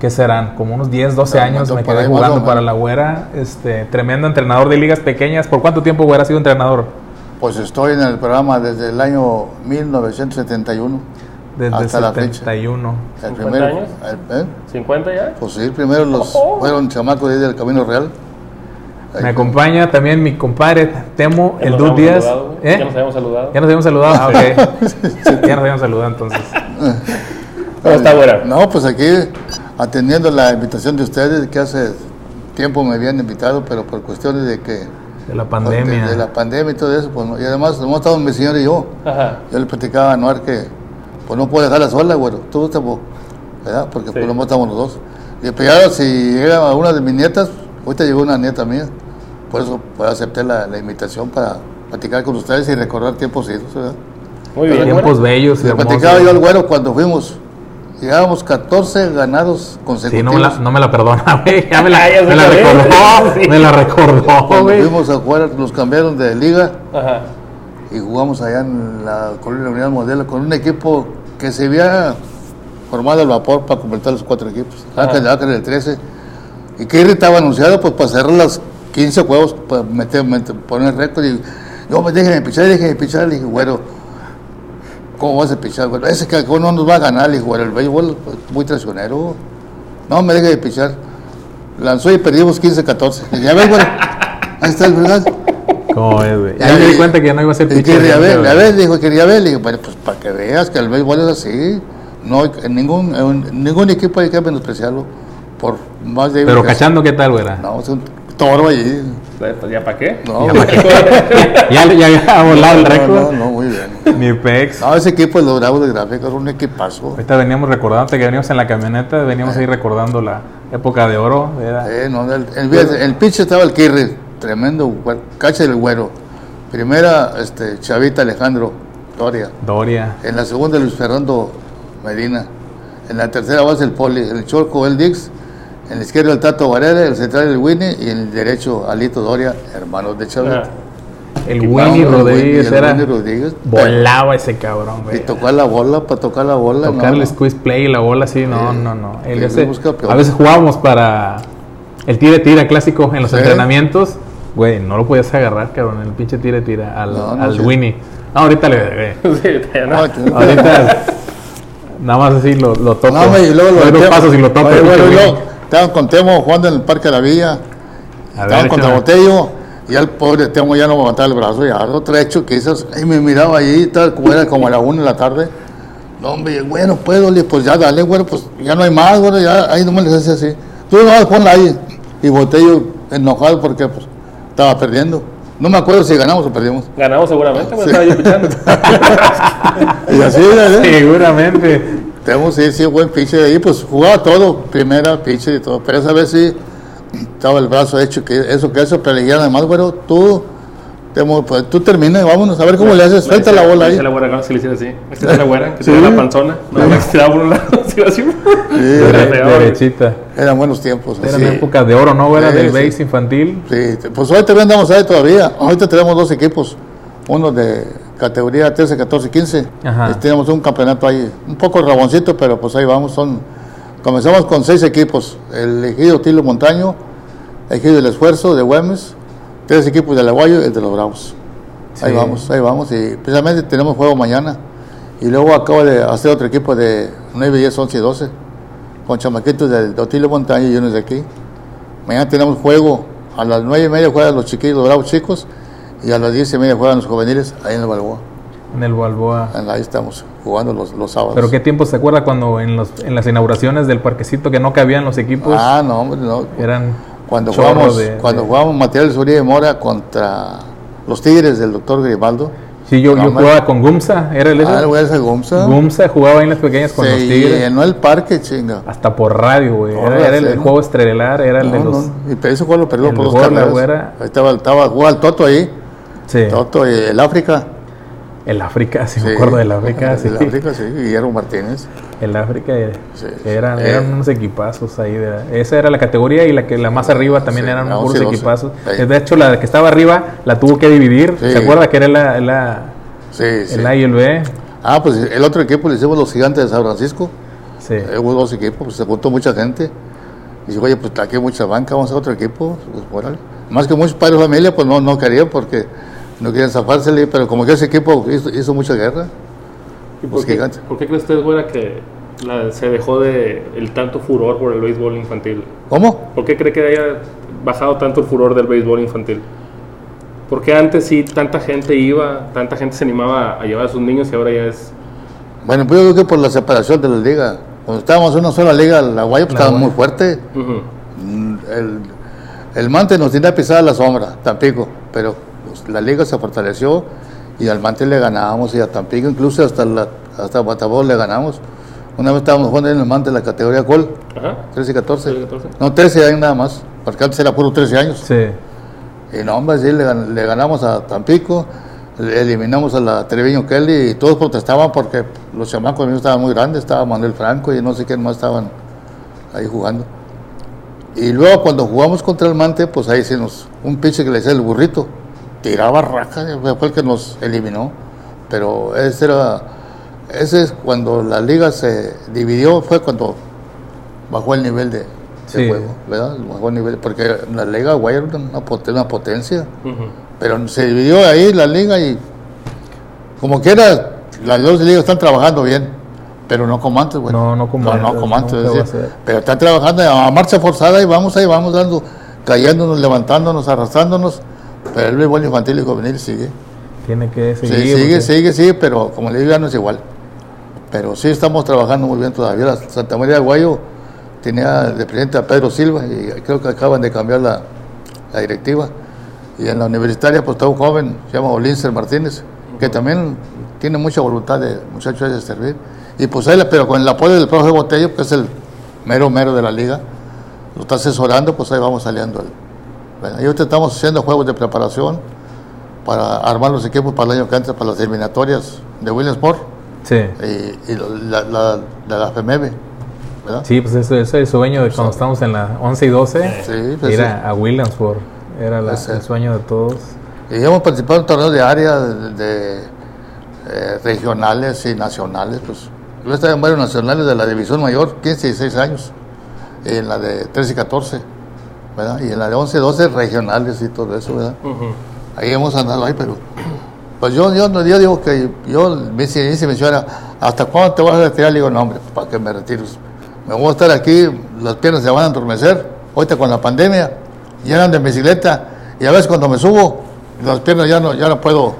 [SPEAKER 1] ¿qué serán? Como unos 10, 12
[SPEAKER 3] Pero
[SPEAKER 1] años me quedé
[SPEAKER 3] más
[SPEAKER 1] jugando para la Güera, este, tremendo entrenador de ligas pequeñas. ¿Por cuánto tiempo Güera ha sido entrenador?
[SPEAKER 3] Pues estoy en el programa desde el año 1971.
[SPEAKER 1] Desde
[SPEAKER 3] Hasta la fecha.
[SPEAKER 1] 71.
[SPEAKER 3] El
[SPEAKER 2] 50
[SPEAKER 3] primero,
[SPEAKER 2] años?
[SPEAKER 3] el- ¿eh?
[SPEAKER 2] ¿50 ya?
[SPEAKER 3] Pues sí, primero los
[SPEAKER 2] Oh.
[SPEAKER 3] fueron chamacos de ahí del Camino Real.
[SPEAKER 1] Me acompaña también mi compadre Temo,
[SPEAKER 2] Ya
[SPEAKER 1] el
[SPEAKER 2] habíamos
[SPEAKER 1] Díaz. ¿Eh?
[SPEAKER 2] Ya nos habíamos saludado.
[SPEAKER 1] Ya nos habíamos saludado. Ah, ok. [LAUGHS] ya nos habíamos saludado entonces.
[SPEAKER 2] ¿Cómo está, güera?
[SPEAKER 3] No, pues aquí atendiendo la invitación de ustedes, que hace tiempo me habían invitado, pero por cuestiones de que...
[SPEAKER 1] De la pandemia.
[SPEAKER 3] De, de la pandemia y todo eso, pues, y además, hemos estado mi señor y yo.
[SPEAKER 2] Ajá.
[SPEAKER 3] Yo le platicaba a Anuar que pues no puedo dejarla sola, güero. Tú pues, ¿verdad? Porque
[SPEAKER 2] Sí.
[SPEAKER 3] por lo menos estamos los dos. Y pegado, si llega una de mis nietas, ahorita llegó una nieta mía, por eso pues, acepté la, la invitación para platicar con ustedes y recordar tiempos idos, ¿verdad?
[SPEAKER 2] Muy bien.
[SPEAKER 1] Tiempos bellos y
[SPEAKER 3] Le platicaba yo al güero cuando fuimos llegábamos 14 ganados
[SPEAKER 1] Sí,
[SPEAKER 3] consecutivos.
[SPEAKER 1] no me la, no me la perdona, [LAUGHS] güey. Ya me la,
[SPEAKER 2] Ah, ya
[SPEAKER 1] me la recordó. [LAUGHS]
[SPEAKER 2] Sí.
[SPEAKER 1] Me la recordó,
[SPEAKER 3] Cuando
[SPEAKER 1] güey.
[SPEAKER 3] fuimos a jugar, nos cambiaron de liga
[SPEAKER 2] Ajá.
[SPEAKER 3] y jugamos allá en la Colonia Unidad Modelo con un equipo que se había formado al vapor para completar los cuatro equipos. Ángel, Ángel el 13. Y que estaba anunciado pues para cerrar las 15 juegos, para meter, meter- poner récord. Y yo me dije de pichar, dije de pichar, le dije, güero, ¿cómo vas a pichar? Bueno, ese que no nos va a ganar, le dije, güero, el béisbol pues, muy traicionero. No, me deje de pichar. Lanzó y perdimos 15-14. Le dije, a ver, güero, ahí está el verdad.
[SPEAKER 1] ¿Cómo es, güey?
[SPEAKER 3] Ya
[SPEAKER 1] Ahí me di cuenta que ya no iba a ser
[SPEAKER 3] y
[SPEAKER 1] pitcher.
[SPEAKER 3] quería ver,
[SPEAKER 1] güey.
[SPEAKER 3] a ver, dijo, quería ver, le dije, bueno, pues para que veas que el béisbol es así, no en ningún, en ningún equipo hay que menospreciarlo por más de
[SPEAKER 1] Pero cachando, ¿qué tal, güey?
[SPEAKER 3] No, es un toro allí.
[SPEAKER 2] Pues, ¿Ya para qué?
[SPEAKER 3] No,
[SPEAKER 1] Ya
[SPEAKER 3] güey. [LAUGHS]
[SPEAKER 1] Ya, ya había volado el
[SPEAKER 3] no,
[SPEAKER 1] récord.
[SPEAKER 3] no, no, muy bien.
[SPEAKER 1] Mi pex.
[SPEAKER 3] No, ese equipo de los Bravos de Gráfica era un equipazo.
[SPEAKER 1] Ahorita veníamos recordando, que veníamos en la camioneta, veníamos ahí recordando la época de oro. Era,
[SPEAKER 3] Eh, no, el, el, el pitch estaba el Kirri, tremendo, cacha del güero. Primera, este, Chavita Alejandro Doria.
[SPEAKER 1] Doria.
[SPEAKER 3] En la segunda, Luis Fernando Medina. En la tercera base, el Poli. En el Cholco, el Dix. En la izquierda, el Tato Varela. El central, el Winnie. Y en el derecho, Alito Doria, hermanos de Chavita.
[SPEAKER 2] Ah.
[SPEAKER 1] El
[SPEAKER 3] Y
[SPEAKER 1] Winnie
[SPEAKER 3] el
[SPEAKER 1] Rodríguez
[SPEAKER 3] el
[SPEAKER 1] era.
[SPEAKER 3] Winnie Rodríguez.
[SPEAKER 1] Volaba ese cabrón,
[SPEAKER 3] Y
[SPEAKER 1] güey.
[SPEAKER 3] tocar la bola, para tocar la bola.
[SPEAKER 1] Tocar
[SPEAKER 3] no,
[SPEAKER 1] el squeeze play y la bola así, no, no, no. Él
[SPEAKER 3] Sí,
[SPEAKER 1] ese- a veces jugábamos para el tire-tira clásico en los
[SPEAKER 3] Sí.
[SPEAKER 1] entrenamientos. Güey, no lo podías agarrar, cabrón, el pinche tire-tira al,
[SPEAKER 3] No, no,
[SPEAKER 1] al
[SPEAKER 3] sí.
[SPEAKER 1] Winnie. No, ahorita le. [LAUGHS]
[SPEAKER 2] Sí, no.
[SPEAKER 3] Que-
[SPEAKER 1] Ahorita. nada más así lo, lo toco.
[SPEAKER 3] No, y luego lo
[SPEAKER 1] dos pasos y lo toco.
[SPEAKER 3] Oye, bueno, y estaban con Temo jugando en el Parque de la Villa.
[SPEAKER 1] A
[SPEAKER 3] Estaban
[SPEAKER 1] ver,
[SPEAKER 3] contra
[SPEAKER 1] échame.
[SPEAKER 3] Botello. Y al pobre Temo ya no levantaba el brazo. Y algo trecho que hizo. Y me miraba ahí, tal, como era como a la una de la tarde. No, hombre, bueno, puedo, le pues ya dale, bueno, pues ya no hay más, bueno, ya ahí no me les hace así. Tú no, ponla ahí. Y Botello enojado porque pues, estaba perdiendo. No me acuerdo si ganamos o perdimos.
[SPEAKER 2] Ganamos seguramente, me estaba yo pichando. [LAUGHS]
[SPEAKER 3] Y así, ¿verdad?
[SPEAKER 1] Seguramente.
[SPEAKER 3] Tenemos, sí, sí, buen pitcher ahí, pues jugaba todo, primera, pitcher y todo, pero esa vez sí estaba el brazo hecho, que eso, que eso, pero ya además, bueno, tú, Temo, pues, tú termina y vámonos a ver cómo le haces, suelta la bola ahí.
[SPEAKER 2] La güera. Si le hicieron así. Esta es [LAUGHS] la güera, que
[SPEAKER 3] Sí.
[SPEAKER 2] tiene la panzona. No, la se da por un lado, así, así. Era
[SPEAKER 1] derechita.
[SPEAKER 3] eran buenos tiempos.
[SPEAKER 1] Eran
[SPEAKER 3] sí.
[SPEAKER 1] épocas de oro, ¿no? Era
[SPEAKER 3] Sí,
[SPEAKER 1] del
[SPEAKER 3] sí.
[SPEAKER 1] base infantil.
[SPEAKER 3] Sí, te- pues hoy también andamos ahí todavía. Ahorita tenemos dos equipos, uno de categoría 13, 14, 15.
[SPEAKER 1] Ajá.
[SPEAKER 3] Y tenemos un campeonato ahí, un poco raboncito, pero pues ahí vamos. Son, comenzamos con seis equipos: el ejido Tilo Montaño, el ejido del Esfuerzo de Güemes, tres equipos del Aguayo y el de los Bravos. Ahí
[SPEAKER 1] Sí.
[SPEAKER 3] vamos, ahí vamos. Y precisamente tenemos juego mañana. Y luego acabo de hacer otro equipo de 9, 10, 11 y 12, con chamaquitos del Dotilio Montaño y unos de aquí. Mañana tenemos juego a las 9 y media juegan los chiquillos, los bravos chicos, y a las 10 y media juegan los juveniles ahí en el Balboa.
[SPEAKER 1] En el Balboa.
[SPEAKER 3] Ahí estamos jugando los, los sábados.
[SPEAKER 1] Pero qué tiempo se acuerda cuando en, los, en las inauguraciones del parquecito que no cabían los equipos
[SPEAKER 3] Ah, no, hombre, no.
[SPEAKER 1] eran
[SPEAKER 3] Cuando jugamos,
[SPEAKER 1] de-
[SPEAKER 3] cuando
[SPEAKER 1] de-
[SPEAKER 3] jugamos Material Uribe Mora contra los Tigres del doctor Grimaldo.
[SPEAKER 1] Sí, yo,
[SPEAKER 3] No,
[SPEAKER 1] yo jugaba con Gumsa, era el
[SPEAKER 3] Ah, güey ese Gumsa.
[SPEAKER 1] Gumsa jugaba ahí en las pequeñas con los tigres.
[SPEAKER 3] llenó el parque, chinga.
[SPEAKER 1] Hasta por radio, güey. Era, el, juego estelar, era el de
[SPEAKER 3] No,
[SPEAKER 1] los.
[SPEAKER 3] no, Y ese juego lo perdió por carreras.
[SPEAKER 1] güera.
[SPEAKER 3] Ahí estaba, estaba jugaba el Toto ahí.
[SPEAKER 1] Sí,
[SPEAKER 3] Toto y el África.
[SPEAKER 1] el África, sí, me acuerdo del África, sí.
[SPEAKER 3] El África, sí. Guillermo Martínez.
[SPEAKER 1] El África eh,
[SPEAKER 3] Sí.
[SPEAKER 1] eran,
[SPEAKER 3] Eh.
[SPEAKER 1] eran unos equipazos ahí. de- esa era la categoría y la que la más arriba también eran
[SPEAKER 3] la
[SPEAKER 1] puros
[SPEAKER 3] 11 y 12.
[SPEAKER 1] equipazos. De hecho, la que estaba arriba la tuvo que dividir. ¿Se acuerda que era la, el A y el B?
[SPEAKER 3] Ah, pues el otro equipo le hicimos los gigantes de San Francisco.
[SPEAKER 1] Sí.
[SPEAKER 3] Eh, hubo dos equipos, pues, se juntó mucha gente. Y dice, oye, pues aquí hay mucha banca, vamos a otro equipo. Pues. Más que muchos padres de familia, pues no, no querían porque no querían zafársele, pero como que ese equipo hizo, hizo mucha guerra.
[SPEAKER 2] ¿Y
[SPEAKER 3] Los
[SPEAKER 2] por, qué,
[SPEAKER 3] gigantes.
[SPEAKER 2] por qué cree usted, güera, que la- se dejó de el tanto furor por el béisbol infantil?
[SPEAKER 3] ¿Cómo?
[SPEAKER 2] ¿Por qué cree que haya bajado tanto el furor del béisbol infantil? Porque antes sí tanta gente iba, tanta gente se animaba a llevar a sus niños y ahora ya es...
[SPEAKER 3] Bueno, pues yo creo que por la separación de la liga. Cuando estábamos en una sola liga, la Guaya pues, estaba muy fuerte.
[SPEAKER 2] Ujú.
[SPEAKER 3] Mm, El, el Mante nos tenía pisada la sombra, Tampico, pero pues, la liga se fortaleció y al Mante le ganábamos y a Tampico incluso hasta la, hasta Batabó le ganamos. Una vez estábamos jugando en el Mante en la categoría Gol,
[SPEAKER 2] Ajá.
[SPEAKER 3] 13 y 14.
[SPEAKER 2] 13 y 14.
[SPEAKER 3] No, 13 años nada más, porque antes era puro 13 años.
[SPEAKER 1] Sí.
[SPEAKER 3] Y no, hombre, sí, le, gan- le ganamos a Tampico eliminamos a la Treviño Kelly y todos protestaban porque los chamacos míos estaban muy grandes, estaba Manuel Franco y no sé quién más estaban ahí jugando. Y luego cuando jugamos contra el Mante, pues ahí sí nos, un pinche que le decía el burrito, tiraba raja, fue el que nos eliminó. Pero ese era, ese es cuando la liga se dividió, fue cuando bajó el nivel de, juego, ¿verdad? Bajó el nivel, porque la liga Guay era una, pot- una potencia. Pero se dividió ahí la liga y como quiera, las dos ligas están trabajando bien, pero no como antes, güey.
[SPEAKER 1] No, no como
[SPEAKER 3] no, no
[SPEAKER 1] antes,
[SPEAKER 3] como antes, es decir, pero están trabajando a marcha forzada y vamos ahí, vamos dando, cayéndonos, levantándonos, arrastrándonos, pero el béisbol infantil y juvenil sigue.
[SPEAKER 1] Tiene que
[SPEAKER 3] Sí,
[SPEAKER 1] seguir.
[SPEAKER 3] sigue,
[SPEAKER 1] porque-
[SPEAKER 3] sigue, sigue, pero como le digo, ya no es igual. Pero sí estamos trabajando muy bien todavía. La Santa María de Guayo tenía de presidente a Pedro Silva y creo que acaban de cambiar la, la directiva. Y en la universitaria, pues está un joven, se llama Olincer Martínez, que también tiene mucha voluntad de muchacho de servir. Y pues él, pero con el apoyo del profe Botello, que es el mero mero de la liga, lo está asesorando, pues ahí vamos saliendo. ¿Verdad? Y ahorita estamos haciendo juegos de preparación para armar los equipos para el año que entra, para las eliminatorias de Williamsport
[SPEAKER 1] Sí.
[SPEAKER 3] y, y la, la, FMB. ¿verdad?
[SPEAKER 1] Sí, pues ese es el sueño de cuando estábamos en la 11 y 12.
[SPEAKER 3] Sí, pues
[SPEAKER 1] ir a, a Williamsport. Era la- el sueño de todos.
[SPEAKER 3] Y hemos participado en torneos de área, de, de, eh, regionales y nacionales. Pues. Yo he estado en varios nacionales de la División Mayor, 15 y 16 años, en la de 13 y 14, ¿verdad? Y en la de 11 y 12 regionales y todo eso, ¿verdad?
[SPEAKER 2] Ujú.
[SPEAKER 3] Ahí hemos andado ahí, pero pues yo, yo, yo digo que yo me dice, mi señora, ¿hasta cuándo te vas a retirar? Le digo, no, hombre, para que me retires. Me voy a estar aquí, las piernas se van a adormecer. Ahorita con la pandemia, llenan de bicicleta y a veces cuando me subo, las piernas ya no, ya no puedo.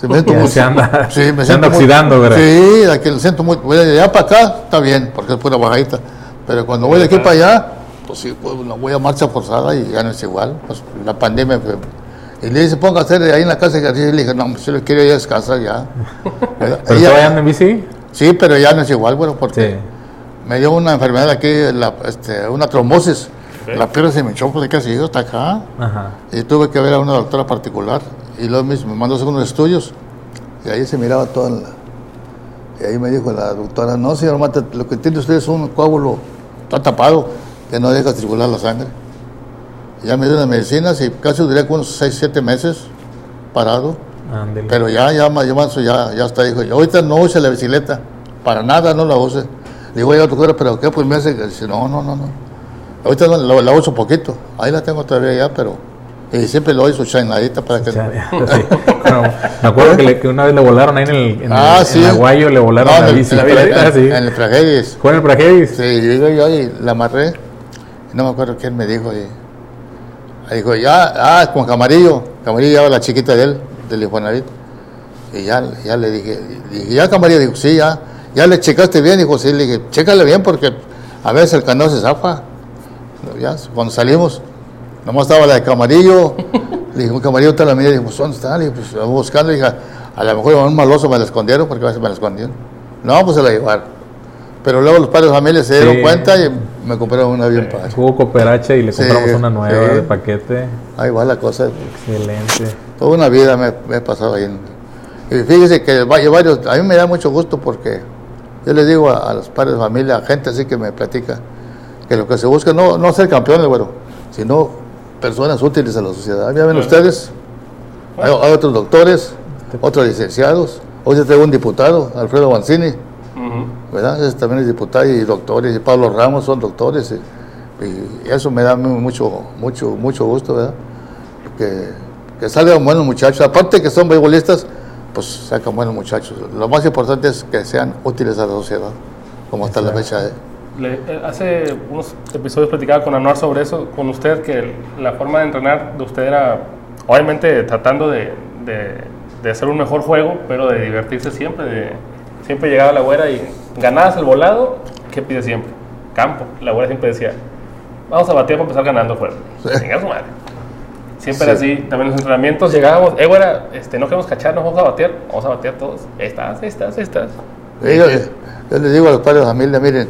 [SPEAKER 3] Se me siento muy-
[SPEAKER 1] se anda- [LAUGHS]
[SPEAKER 3] sí, me
[SPEAKER 1] se
[SPEAKER 3] siento
[SPEAKER 1] anda
[SPEAKER 3] muy-
[SPEAKER 1] oxidando, ¿verdad?
[SPEAKER 3] Sí, aquí lo siento muy. Voy de allá para acá, está bien, porque es pura bajadita. Pero cuando voy de aquí para allá, pues sí, pues, no voy a marcha forzada y ya no es igual. Pues la pandemia fue- Y le dice, ponga a hacer ahí en la casa ejercicio. Y le dije, no, pues, yo quiero ir a descansar ya. [LAUGHS]
[SPEAKER 1] ¿Pero
[SPEAKER 3] Ella-
[SPEAKER 1] anda en bici?
[SPEAKER 3] sí, pero ya no es igual, bueno, porque
[SPEAKER 1] Sí.
[SPEAKER 3] me dio una enfermedad aquí, la- este, una trombosis.
[SPEAKER 2] Ok.
[SPEAKER 3] La pierna se me echó, pues, casi hasta acá.
[SPEAKER 1] Ajá.
[SPEAKER 3] Y tuve que ver a una doctora particular. Y luego me me mandó a hacer unos estudios. Y ahí se miraba toda la... Y ahí me dijo la doctora, no, señor Mata, lo que tiene usted es un coágulo, está tapado, que no deja circular la sangre. Ya me dio las medicinas y casi duré unos 6, 7 meses parado. Pero ya, ya, ya, ya, ya está, dijo, yo ahorita no use la bicicleta, para nada no la use. Le digo, doctora, pero ¿qué? Pues me hace, que dice, no, no, no, no. Ahorita no, la, la uso poquito, ahí la tengo todavía ya, pero... Y siempre lo su chainadita para que...
[SPEAKER 1] Ya, ya, [LAUGHS] sí. Bueno, me acuerdo que, le- que una vez le volaron ahí en el, en
[SPEAKER 3] Ah,
[SPEAKER 1] el,
[SPEAKER 3] sí.
[SPEAKER 1] en Aguayo, le volaron
[SPEAKER 3] No,
[SPEAKER 1] la bici.
[SPEAKER 3] en el- [LAUGHS]
[SPEAKER 1] Ah, sí.
[SPEAKER 3] En el tragedias.
[SPEAKER 1] ¿Fue en el Prajevis?
[SPEAKER 3] Sí, llegué yo y la amarré. No me acuerdo quién me dijo. Y, y dijo, ya, ah, con Camarillo. Camarillo llevaba la chiquita de él, del Infonavit. Y ya, ya le dije, dije, ya Camarillo, dijo, sí, ya. Ya le checaste bien, dijo, sí, le dije, chécale bien porque a veces el candado se zafa. Ya, cuando salimos, nomás estaba la de Camarillo. Le dije, Camarillo está la mía. Le dije, pues, ¿dónde está? Le dije, pues, buscando. Le dije, a lo mejor un maloso me la escondieron porque a veces me la escondieron. No, pues se la llevaron. Pero luego los padres de familia se dieron
[SPEAKER 1] Sí.
[SPEAKER 3] cuenta y me compraron una bien padre.
[SPEAKER 1] Hubo cooperacha y le
[SPEAKER 3] Sí,
[SPEAKER 1] compramos una nueva
[SPEAKER 3] sí.
[SPEAKER 1] de paquete.
[SPEAKER 3] Ahí va la cosa.
[SPEAKER 1] Excelente.
[SPEAKER 3] Toda una vida me, me he pasado ahí. Y fíjese que varios, a mí me da mucho gusto porque yo les digo a, a los padres de familia, a gente así que me platica, que lo que se busca no, no ser campeones, bueno, sino personas útiles a la sociedad. Ya ven ustedes, hay, hay otros doctores, otros licenciados, hoy yo tengo un diputado, Alfredo Mancini,
[SPEAKER 2] Ujú.
[SPEAKER 3] ¿Verdad? Ese también es diputado y doctores, y Pablo Ramos son doctores, y, y eso me da mucho, mucho, mucho gusto, ¿verdad? Que, que salgan buenos muchachos, aparte que son beisbolistas, pues sacan buenos muchachos. Lo más importante es que sean útiles a la sociedad, como hasta la fecha. ¿eh?
[SPEAKER 2] Le- eh, hace unos episodios platicaba con Anuar sobre eso, con usted, que la forma de entrenar de usted era, obviamente, tratando de, de- de hacer un mejor juego, pero de divertirse siempre. De, siempre llegaba la güera y ganabas el volado, ¿qué pide siempre? Campo. La güera siempre decía, vamos a batear para empezar ganando.
[SPEAKER 3] Sí.
[SPEAKER 2] Venga su madre. Siempre
[SPEAKER 3] Sí.
[SPEAKER 2] era así, también en los entrenamientos llegábamos, eh, güera, este, no queremos cacharnos, vamos a batear, vamos a batear todos. Ahí estás, ahí estás, ahí estás.
[SPEAKER 3] Y Yo, yo les digo a los padres de familia, miren,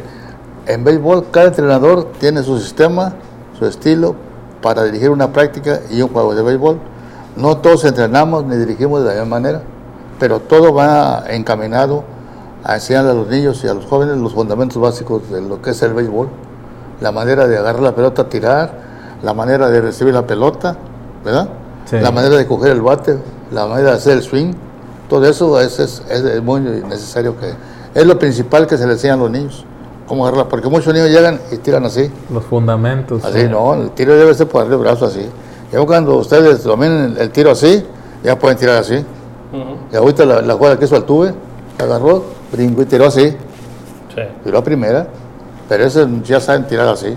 [SPEAKER 3] en béisbol cada entrenador tiene su sistema, su estilo para dirigir una práctica y un juego de béisbol. No todos entrenamos ni dirigimos de la misma manera, pero todo va encaminado a enseñar a los niños y a los jóvenes los fundamentos básicos de lo que es el béisbol. La manera de agarrar la pelota, tirar, la manera de recibir la pelota, ¿verdad?
[SPEAKER 1] Sí.
[SPEAKER 3] La manera de coger el bate, la manera de hacer el swing. Todo eso es, es- es muy necesario que... Es lo principal que se le enseña a los niños. Cómo agarrarla, porque muchos niños llegan y tiran así.
[SPEAKER 1] Los fundamentos.
[SPEAKER 3] Así,
[SPEAKER 1] sí.
[SPEAKER 3] no, el tiro debe ser por arriba del brazo así. Ya cuando ustedes dominen el, el tiro así, ya pueden tirar así.
[SPEAKER 2] Ujú.
[SPEAKER 3] Y ahorita la, la jugada que hizo Altuve, agarró, brincó y tiró así.
[SPEAKER 2] Sí.
[SPEAKER 3] Tiró a primera, pero eso ya saben tirar así,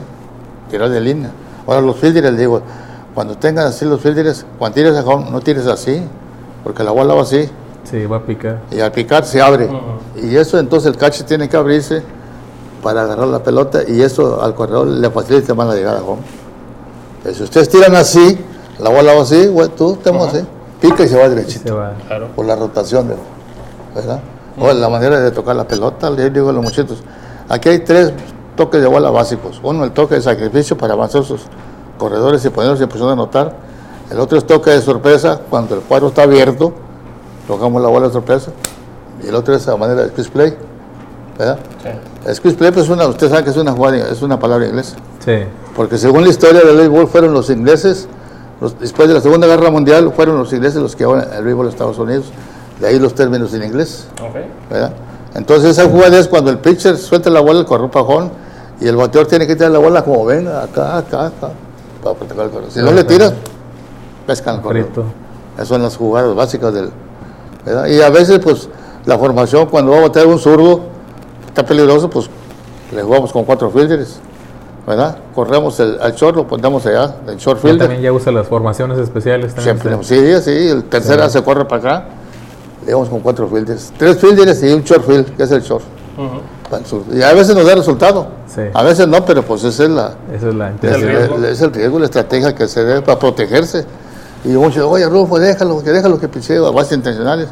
[SPEAKER 3] tirar de línea. Ahora los fielders, les digo, cuando tengan así los fielders, cuando tires a home, no tires así, porque la bola va así,
[SPEAKER 1] Sí, va a picar.
[SPEAKER 3] y al picar se abre. Y eso entonces el catcher tiene que abrirse para agarrar la pelota y eso al corredor le facilita más la llegada a home. Pero si ustedes tiran así, la bola va así, tú te mueves así, pica y se va derechito
[SPEAKER 1] se va.
[SPEAKER 2] Claro.
[SPEAKER 3] por la rotación, de, ¿verdad? O la manera de tocar la pelota, le digo a los muchachos, aquí hay tres toques de bola básicos. Uno, el toque de sacrificio para avanzar sus corredores y ponerlos en posición de anotar. El otro es toque de sorpresa, cuando el cuadro está abierto, tocamos la bola de sorpresa. Y el otro es la manera de squeeze play, ¿verdad?
[SPEAKER 2] Sí.
[SPEAKER 3] Squeeze play, pues, es una, usted sabe que es una, jugada, es una palabra inglesa.
[SPEAKER 1] Sí.
[SPEAKER 3] Porque según la historia del béisbol fueron los ingleses, los- después de la Segunda Guerra Mundial, fueron los ingleses los que llevaron el béisbol a Estados Unidos. De ahí los términos en inglés,
[SPEAKER 2] Ok.
[SPEAKER 3] ¿verdad? Entonces esa jugada es cuando el pitcher suelta la bola, el corredor pajón, y el bateador tiene que tirar la bola como venga, acá, acá, acá, para proteger el corredor. Si no le tiras, pescan el corredor.
[SPEAKER 1] Frito.
[SPEAKER 3] Esas son las jugadas básicas del... ¿verdad? Y a veces, pues, la formación, cuando va a batear un zurdo, está peligroso, pues, le jugamos con cuatro fielders, ¿verdad? Corremos el, al short, lo ponemos allá, el short fielder.
[SPEAKER 1] también ya usa las formaciones especiales. También
[SPEAKER 3] Siempre,
[SPEAKER 1] sí.
[SPEAKER 3] sí, sí, el tercera se corre para acá, le vamos con cuatro fielders. Tres fielders y un short field, que es el short. Y a veces nos da resultado,
[SPEAKER 1] Sí.
[SPEAKER 3] a veces no, pero pues esa es la,
[SPEAKER 1] Esa es la
[SPEAKER 3] es el,
[SPEAKER 2] riesgo.
[SPEAKER 3] es el riesgo, la estrategia que se debe para protegerse. Y yo mucho, oye, Rufo, déjalo, que déjalo que pichee, a bases intencionales.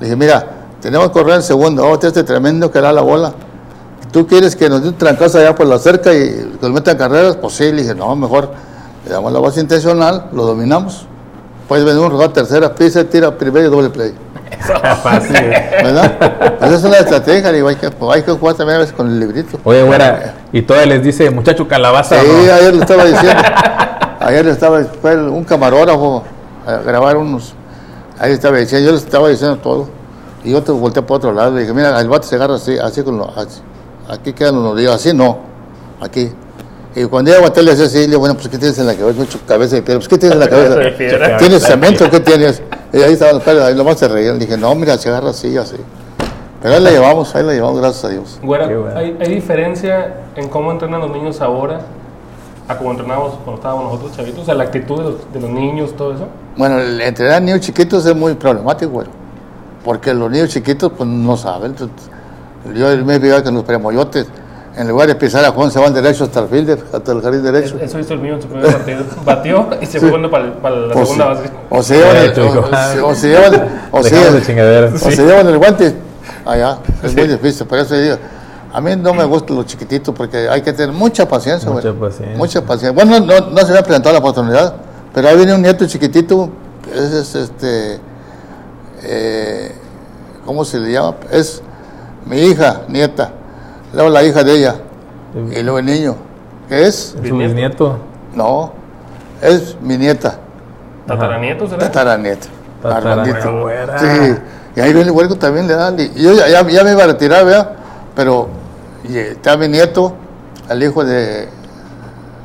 [SPEAKER 3] Le dije, mira, tenemos que correr en segundo, vamos a tener este tremendo que da la bola. ¿Tú quieres que nos dé un trancazo allá por la cerca y que nos metan carreras? Pues sí, le dije, no, mejor le damos la base intencional, lo dominamos. Puedes venir un rodar tercera, pisa, tira primero y doble play.
[SPEAKER 1] Fácil. [LAUGHS]
[SPEAKER 3] ¿Verdad? pues esa es una estrategia, digo, hay que, pues, hay que jugar también a veces con el librito.
[SPEAKER 1] Oye, güera, y todavía les dice, muchacho calabaza.
[SPEAKER 3] Sí,
[SPEAKER 1] ¿no?
[SPEAKER 3] ayer le estaba [LAUGHS] diciendo. ayer le estaba, fue un camarógrafo a grabar unos. Ahí estaba diciendo, yo le estaba diciendo todo. Y yo te volteé para otro lado. Le dije, mira, el bate se agarra así, así con lo, así. Aquí quedan los nudillos, así no. Aquí. Y cuando yo aguanté le decía así, le bueno, pues ¿qué tienes en la cabeza? Mucho cabeza de piedra. Pues ¿qué tienes en la [LAUGHS]
[SPEAKER 2] Cabeza de
[SPEAKER 3] cabeza?
[SPEAKER 2] piedra.
[SPEAKER 3] ¿Tienes cemento? ¿Qué tienes? Y ahí estaban los padres, ahí nomás se reían. Le dije, no, mira, se agarra así, así. Pero ahí la llevamos, ahí la llevamos, gracias a Dios.
[SPEAKER 2] Güera,
[SPEAKER 1] bueno.
[SPEAKER 2] ¿hay, hay diferencia en cómo entrenan los niños ahora a cómo entrenábamos cuando estábamos nosotros chavitos? O sea, la actitud de los, de los niños, todo eso.
[SPEAKER 3] Bueno, el entrenar niños chiquitos es muy problemático, güey. Porque los niños chiquitos, pues no saben. Entonces, Yo me he fijado que los premoyotes, en lugar de pisar a Juan, se van derecho hasta el fielder, hasta el jardín derecho.
[SPEAKER 2] Eso hizo el mío en su primer partido. Batió y se fue jugando para, la
[SPEAKER 3] O
[SPEAKER 2] segunda
[SPEAKER 3] se-
[SPEAKER 2] base.
[SPEAKER 3] O se llevan el,
[SPEAKER 1] Derecho, hijo.
[SPEAKER 3] o, se- o se llevan, o se,
[SPEAKER 1] Dejamos de chingaderas.
[SPEAKER 3] o se llevan el guante allá. Es muy difícil, por eso digo. A mí no me gustan los chiquititos porque hay que tener mucha paciencia, güey.
[SPEAKER 1] Mucha paciencia.
[SPEAKER 3] Mucha paciencia. Bueno, no, no se me ha presentado la oportunidad, pero ahí viene un nieto chiquitito, ese es este, eh, ¿cómo se le llama? Es mi hija, nieta, luego la hija de ella, y luego el niño, ¿qué es?
[SPEAKER 1] ¿Es su bisnieto?
[SPEAKER 3] No, es mi nieta,
[SPEAKER 2] Tataranietos, ¿será?
[SPEAKER 3] tataranieta, Armandito. Sí, y ahí viene el huerco también le dan, y yo ya, ya- ya me iba a retirar, ¿verdad? Pero y, eh, está mi nieto, el hijo de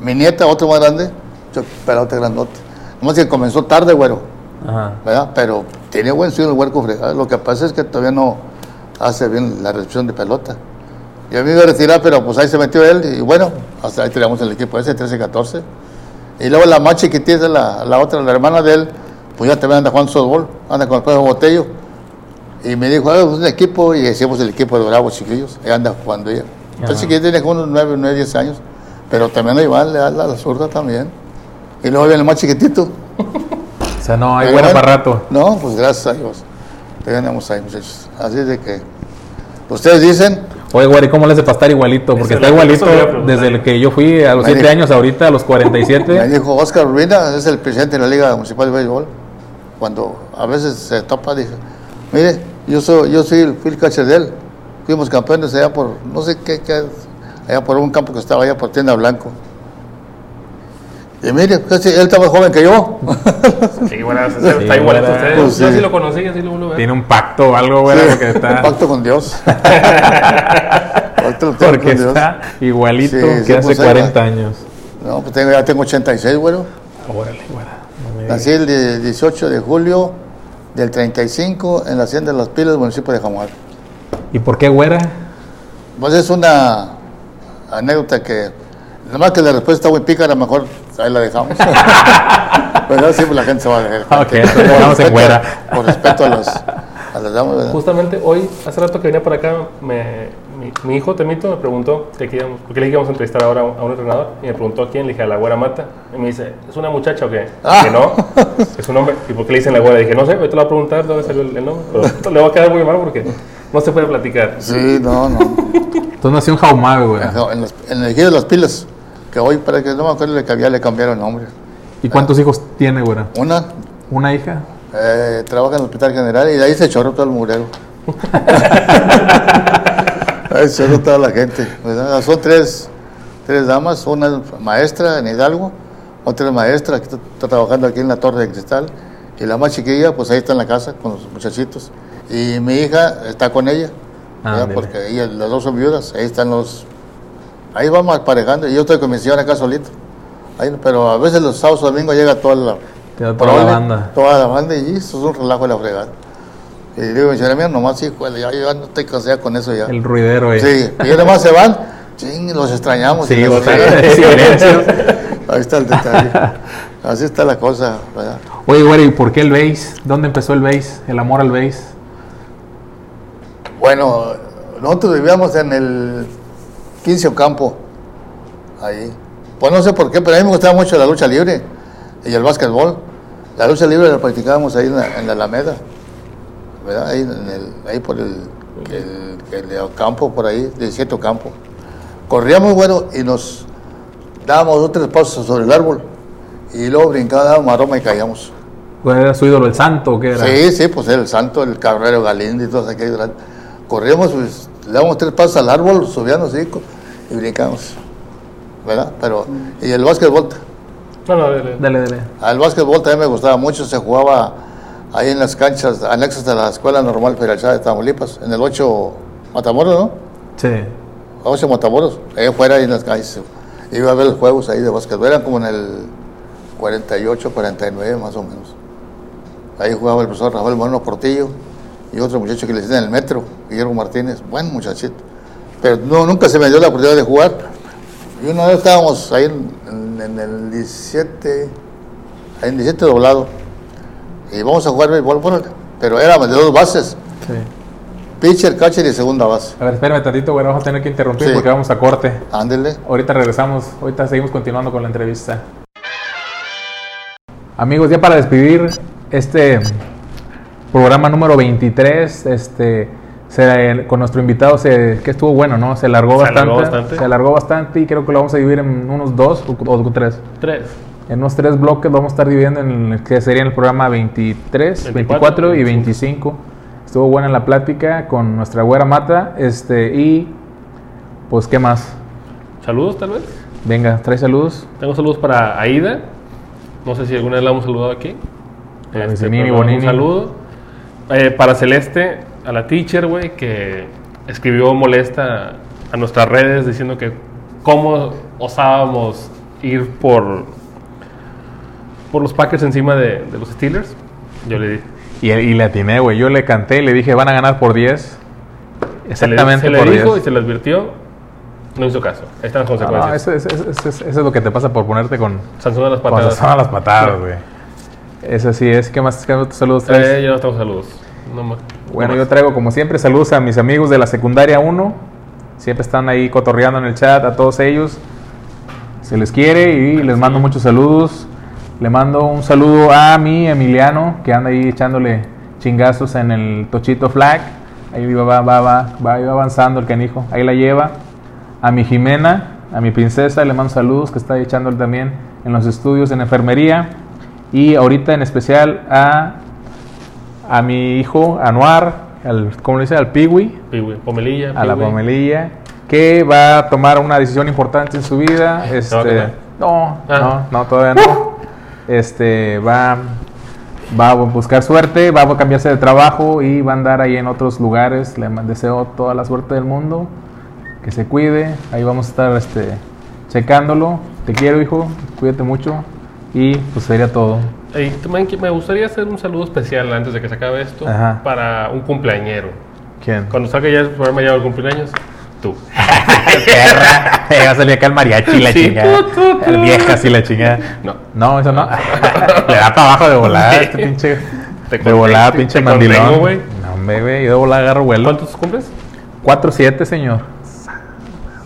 [SPEAKER 3] mi nieta, otro más grande, yo, pelote grandote. Nomás que comenzó tarde, güero.
[SPEAKER 1] Ajá.
[SPEAKER 3] ¿verdad? Pero tiene buen swing el huerco fregado. Lo que pasa es que todavía no hace bien la recepción de pelota. Yo me iba a retirar, pero pues ahí se metió él y bueno, hasta ahí tenemos el equipo ese, 13-14. Y luego la más chiquitita, la, la otra, la hermana de él, pues ya también anda jugando softball, anda con el perro Botello. Y me dijo, ah, un equipo, y hicimos el equipo de Bravos chiquillos, y anda jugando ella. Entonces chiquita tiene como unos 9, 9, 10 años, pero también ahí va, le da la, la zurda también. Y luego viene el más chiquitito, [LAUGHS]
[SPEAKER 1] O sea, no, hay
[SPEAKER 3] bueno,
[SPEAKER 1] para rato.
[SPEAKER 3] No, pues gracias a Dios. Tenemos ahí, muchachos. Así de que. Ustedes dicen,
[SPEAKER 1] Oye, güey, ¿y cómo le hace para estar igualito? Porque está igualito desde el que yo fui a los
[SPEAKER 3] Me
[SPEAKER 1] 7
[SPEAKER 3] dijo-
[SPEAKER 1] años ahorita, a los
[SPEAKER 3] me
[SPEAKER 1] 47.
[SPEAKER 3] dijo Oscar Urbina, es el presidente de la Liga Municipal de Béisbol. cuando a veces se topa, dije, mire, yo soy, yo soy el Phil catcher de él. Fuimos campeones allá por, no sé qué, qué, allá por un campo que estaba allá por Tienda Blanco. Y mire, casi él estaba joven que yo. [LAUGHS]
[SPEAKER 2] Sí, bueno, está
[SPEAKER 1] Sí,
[SPEAKER 2] igualito
[SPEAKER 1] bueno.
[SPEAKER 2] ustedes.
[SPEAKER 3] Pues
[SPEAKER 2] Yo
[SPEAKER 3] sí.
[SPEAKER 2] sí lo conocí, así lo vuelvo a ver.
[SPEAKER 1] Tiene un pacto o algo, güey, porque está,
[SPEAKER 3] Pacto con Dios. [LAUGHS] Pacto
[SPEAKER 1] porque
[SPEAKER 3] con Dios.
[SPEAKER 1] está igualito
[SPEAKER 3] Sí,
[SPEAKER 1] que
[SPEAKER 3] sí,
[SPEAKER 1] hace
[SPEAKER 3] pues, ahí
[SPEAKER 1] 40
[SPEAKER 3] va.
[SPEAKER 1] años.
[SPEAKER 3] No, pues tengo, ya tengo 86, bueno.
[SPEAKER 1] Órale, güey.
[SPEAKER 3] Nací el de- 18 de julio del 35 en la Hacienda de las Pilas, municipio de Jamual.
[SPEAKER 1] ¿Y por qué güera?
[SPEAKER 3] Pues es una anécdota que, nada más que la respuesta está muy pícara, mejor ahí la dejamos. [LAUGHS] Pero siempre la gente se va a dejar.
[SPEAKER 1] Ok, entonces dejamos en
[SPEAKER 3] respeto-
[SPEAKER 1] güera.
[SPEAKER 3] Por respeto a las, a las damas.
[SPEAKER 2] Justamente hoy, hace rato que venía para acá, me- mi, mi hijo Temito me preguntó que queríamos, porque le dije que íbamos a entrevistar ahora a un, a un entrenador y me preguntó a quién, le dije a la güera mata. Y me dice, ¿es una muchacha o qué?
[SPEAKER 3] Ah.
[SPEAKER 2] Que no, es un hombre. ¿Y por qué le dicen la güera? dije, no sé, ahorita le voy a preguntar dónde salió el, el nombre, pero esto le va a quedar muy mal porque no se puede platicar.
[SPEAKER 3] Sí, no, no.
[SPEAKER 1] Entonces nació un jaumave, güey.
[SPEAKER 3] En, los- en el ejido de las pilas, que hoy para que no me acuerdo le que había, le cambiaron nombre.
[SPEAKER 1] ¿Y cuántos hijos tiene, güera?
[SPEAKER 3] Una
[SPEAKER 1] ¿Una hija?
[SPEAKER 3] eh, trabaja en el hospital general y de ahí se chorró todo el murero. [LAUGHS] ahí se chorró toda la gente. ¿verdad? Son tres, tres damas, una es maestra en Hidalgo, otra es maestra que está, está trabajando aquí en la Torre de Cristal y la más chiquilla pues ahí está en la casa con los muchachitos. Y mi hija está con ella.
[SPEAKER 1] Ándele.
[SPEAKER 3] porque ellas, las dos son viudas, ahí están los... Ahí vamos aparejando y yo estoy con mi señora acá solito. Ahí, pero a veces los sábados domingos llega toda la,
[SPEAKER 1] toda la banda.
[SPEAKER 3] Toda la banda y eso es un relajo de la fregada. Y digo, señora mía, nomás hijo, ya, yo no estoy cansada con eso ya.
[SPEAKER 1] El ruidero, güey.
[SPEAKER 3] Sí, y nomás se van, ching, los extrañamos.
[SPEAKER 1] Sí,
[SPEAKER 3] fregada.
[SPEAKER 1] silencio. [LAUGHS]
[SPEAKER 3] Ahí está el detalle. Así está la cosa, ¿verdad?
[SPEAKER 1] Oye, güey, ¿y por qué el base? ¿Dónde empezó el base? El amor al base.
[SPEAKER 3] Bueno, nosotros vivíamos en el 15 Ocampo, ahí. Pues no sé por qué, pero a mí me gustaba mucho la lucha libre y el básquetbol. La lucha libre la practicábamos ahí en la, en la Alameda, ¿verdad? Ahí, en el, ahí por el, el, el Ocampo, por ahí, 17 Ocampo. Corríamos, bueno, y nos dábamos dos tres pasos sobre el árbol y luego brincábamos maroma y caíamos.
[SPEAKER 1] ¿Cuál era su ídolo, el santo o qué era?
[SPEAKER 3] Sí, sí, pues el santo, el cabrero Galindo y todos aquellos. Corríamos, pues, le damos tres pasos al árbol, subíamos cinco y brincamos. ¿Verdad? Pero, y el básquetbol,
[SPEAKER 2] No, no, dale.
[SPEAKER 1] Dale, dale.
[SPEAKER 3] al básquetbol también me gustaba mucho, se jugaba ahí en las canchas anexas a la Escuela Normal Federal de Tamaulipas, en el 8 Matamoros, ¿no?
[SPEAKER 1] Sí.
[SPEAKER 3] 8 Matamoros, ahí afuera, ahí en las calles. Iba a ver los juegos ahí de básquetbol, eran como en el 48, 49 más o menos. Ahí jugaba el profesor Rafael Moreno Portillo y otro muchacho que le en el metro, Guillermo Martínez, buen muchachito. Pero no, nunca se me dio la oportunidad de jugar. Y una vez estábamos ahí en, en- en el 17, ahí en 17 doblado, y vamos a jugar béisbol, bueno, pero éramos de dos bases,
[SPEAKER 1] Sí.
[SPEAKER 3] pitcher, catcher y segunda base.
[SPEAKER 1] A ver, espérame tantito, güey. Vamos a tener que interrumpir
[SPEAKER 3] Sí.
[SPEAKER 1] porque vamos a corte.
[SPEAKER 3] Ándele.
[SPEAKER 1] Ahorita regresamos, ahorita seguimos continuando con la entrevista. Amigos, ya para despedir este programa número 23, este, se- con nuestro invitado, se, que estuvo bueno, ¿no? Se alargó
[SPEAKER 2] Se
[SPEAKER 1] bastante.
[SPEAKER 2] bastante.
[SPEAKER 1] Se alargó bastante y creo que lo vamos a dividir en unos dos o, o tres.
[SPEAKER 2] Tres.
[SPEAKER 1] En unos tres bloques vamos a estar dividiendo en el que sería el programa 23, 24, y 25. Estuvo buena la plática con nuestra güera Mata. Este, y pues, ¿qué más?
[SPEAKER 2] Saludos, tal vez.
[SPEAKER 1] Venga, trae saludos.
[SPEAKER 2] Tengo saludos para Aida. No sé si alguna vez la hemos saludado aquí. Este,
[SPEAKER 1] Bonini.
[SPEAKER 2] Un saludo. Eh, para Celeste, a la teacher, güey, que escribió molesta a nuestras redes diciendo que cómo osábamos ir por, por los Packers encima de, de los Steelers. Yo le dije.
[SPEAKER 1] Y, y le atiné, güey. Yo le canté y le dije, van a ganar por 10.
[SPEAKER 2] Se le,
[SPEAKER 1] Exactamente
[SPEAKER 2] se le
[SPEAKER 1] por
[SPEAKER 2] dijo
[SPEAKER 1] 10.
[SPEAKER 2] y se le advirtió. No hizo caso. Ahí están las
[SPEAKER 1] No, no,
[SPEAKER 2] consecuencias.
[SPEAKER 1] eso, es- eso es- eso es- eso es lo que te pasa por ponerte con
[SPEAKER 2] Sansón a las patadas.
[SPEAKER 1] son a las patadas, [LAUGHS] güey. Eso sí es. ¿Qué más? ¿Qué otros saludos traes?
[SPEAKER 2] Eh, yo no tengo saludos. No más.
[SPEAKER 1] Bueno,
[SPEAKER 2] No
[SPEAKER 1] yo
[SPEAKER 2] más.
[SPEAKER 1] traigo como siempre saludos a mis amigos de la secundaria 1. Siempre están ahí cotorreando en el chat a todos ellos. Se les quiere y les mando muchos saludos. Le mando un saludo a mi Emiliano que anda ahí echándole chingazos en el Tochito Flag. Ahí va, va, va, va, va, ahí va avanzando el canijo. Ahí la lleva. A mi Jimena, a mi princesa, le mando saludos que está ahí echándole también en los estudios en enfermería. Y ahorita en especial a a mi hijo Anuar, al, ¿cómo le dice? Al Piwi,
[SPEAKER 2] Piwi, Pomelilla.
[SPEAKER 1] a la. Pomelilla, que va a tomar una decisión importante en su vida. Este, no,
[SPEAKER 2] Ah.
[SPEAKER 1] no, no, todavía no. Este, va, va a buscar suerte, va a cambiarse de trabajo y va a andar ahí en otros lugares. Le deseo toda la suerte del mundo, que se cuide. Ahí vamos a estar este, checándolo. Te quiero, hijo, cuídate mucho. Y pues sería todo.
[SPEAKER 2] Ey, también que me gustaría hacer un saludo especial antes de que se acabe esto
[SPEAKER 1] Ajá.
[SPEAKER 2] para un cumpleañero.
[SPEAKER 1] ¿Quién?
[SPEAKER 2] Cuando salga ya el programa ya el cumpleaños, tú. [LAUGHS]
[SPEAKER 1] perra. Eh, va a salir acá el mariachi la
[SPEAKER 2] Sí,
[SPEAKER 1] chingada.
[SPEAKER 2] tú, tú, tú.
[SPEAKER 1] El vieja así la chingada.
[SPEAKER 2] No.
[SPEAKER 1] No, eso no. [LAUGHS] Le da para abajo de volada este pinche.
[SPEAKER 2] Te
[SPEAKER 1] De volada, pinche
[SPEAKER 2] te
[SPEAKER 1] mandilón.
[SPEAKER 2] contengo, güey.
[SPEAKER 1] No, hombre, güey. Yo de volada agarro vuelo.
[SPEAKER 2] ¿Cuántos cumples?
[SPEAKER 1] 4-7, señor.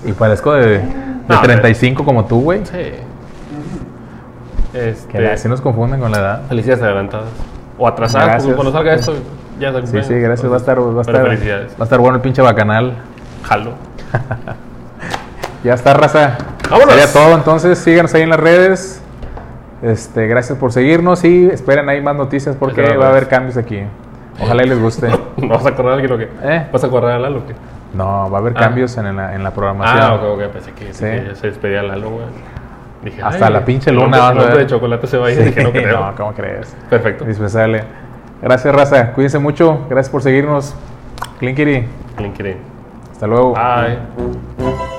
[SPEAKER 1] Y parezco de, de
[SPEAKER 2] No,
[SPEAKER 1] 35 como tú, güey.
[SPEAKER 2] Sí. Este,
[SPEAKER 1] Que así nos confunden con la edad.
[SPEAKER 2] Felicidades adelantadas. O atrasadas,
[SPEAKER 1] Gracias.
[SPEAKER 2] cuando salga esto ya es el
[SPEAKER 1] Sí, sí, gracias. Va a estar, va a estar,
[SPEAKER 2] felicidades.
[SPEAKER 1] va a estar bueno el pinche bacanal.
[SPEAKER 2] Jalo. [LAUGHS]
[SPEAKER 1] Ya está, raza.
[SPEAKER 2] Vámonos.
[SPEAKER 1] Sería todo. Entonces, síganos ahí en las redes. Este, gracias por seguirnos y esperen ahí más noticias porque va a haber cambios aquí. Ojalá y les guste. [LAUGHS]
[SPEAKER 2] ¿No vas a correr a alguien o qué?
[SPEAKER 1] ¿Eh?
[SPEAKER 2] ¿Vas a correr a Lalo o qué?
[SPEAKER 1] No, va a haber
[SPEAKER 2] Ah.
[SPEAKER 1] cambios en la, en la programación.
[SPEAKER 2] Ah, ok, ok. Pensé que,
[SPEAKER 1] Sí.
[SPEAKER 2] que ya se despedía Lalo, güey. Dije,
[SPEAKER 1] Hasta la pinche luna
[SPEAKER 2] El hombre de chocolate se va a ir.
[SPEAKER 1] Sí,
[SPEAKER 2] Dije, no [LAUGHS] creo.
[SPEAKER 1] no, ¿cómo crees?
[SPEAKER 2] Perfecto.
[SPEAKER 1] Indispensable. Gracias, raza. Cuídense mucho. Gracias por seguirnos. Clinkiri.
[SPEAKER 2] LinkedIn.
[SPEAKER 1] Hasta luego.
[SPEAKER 2] Bye.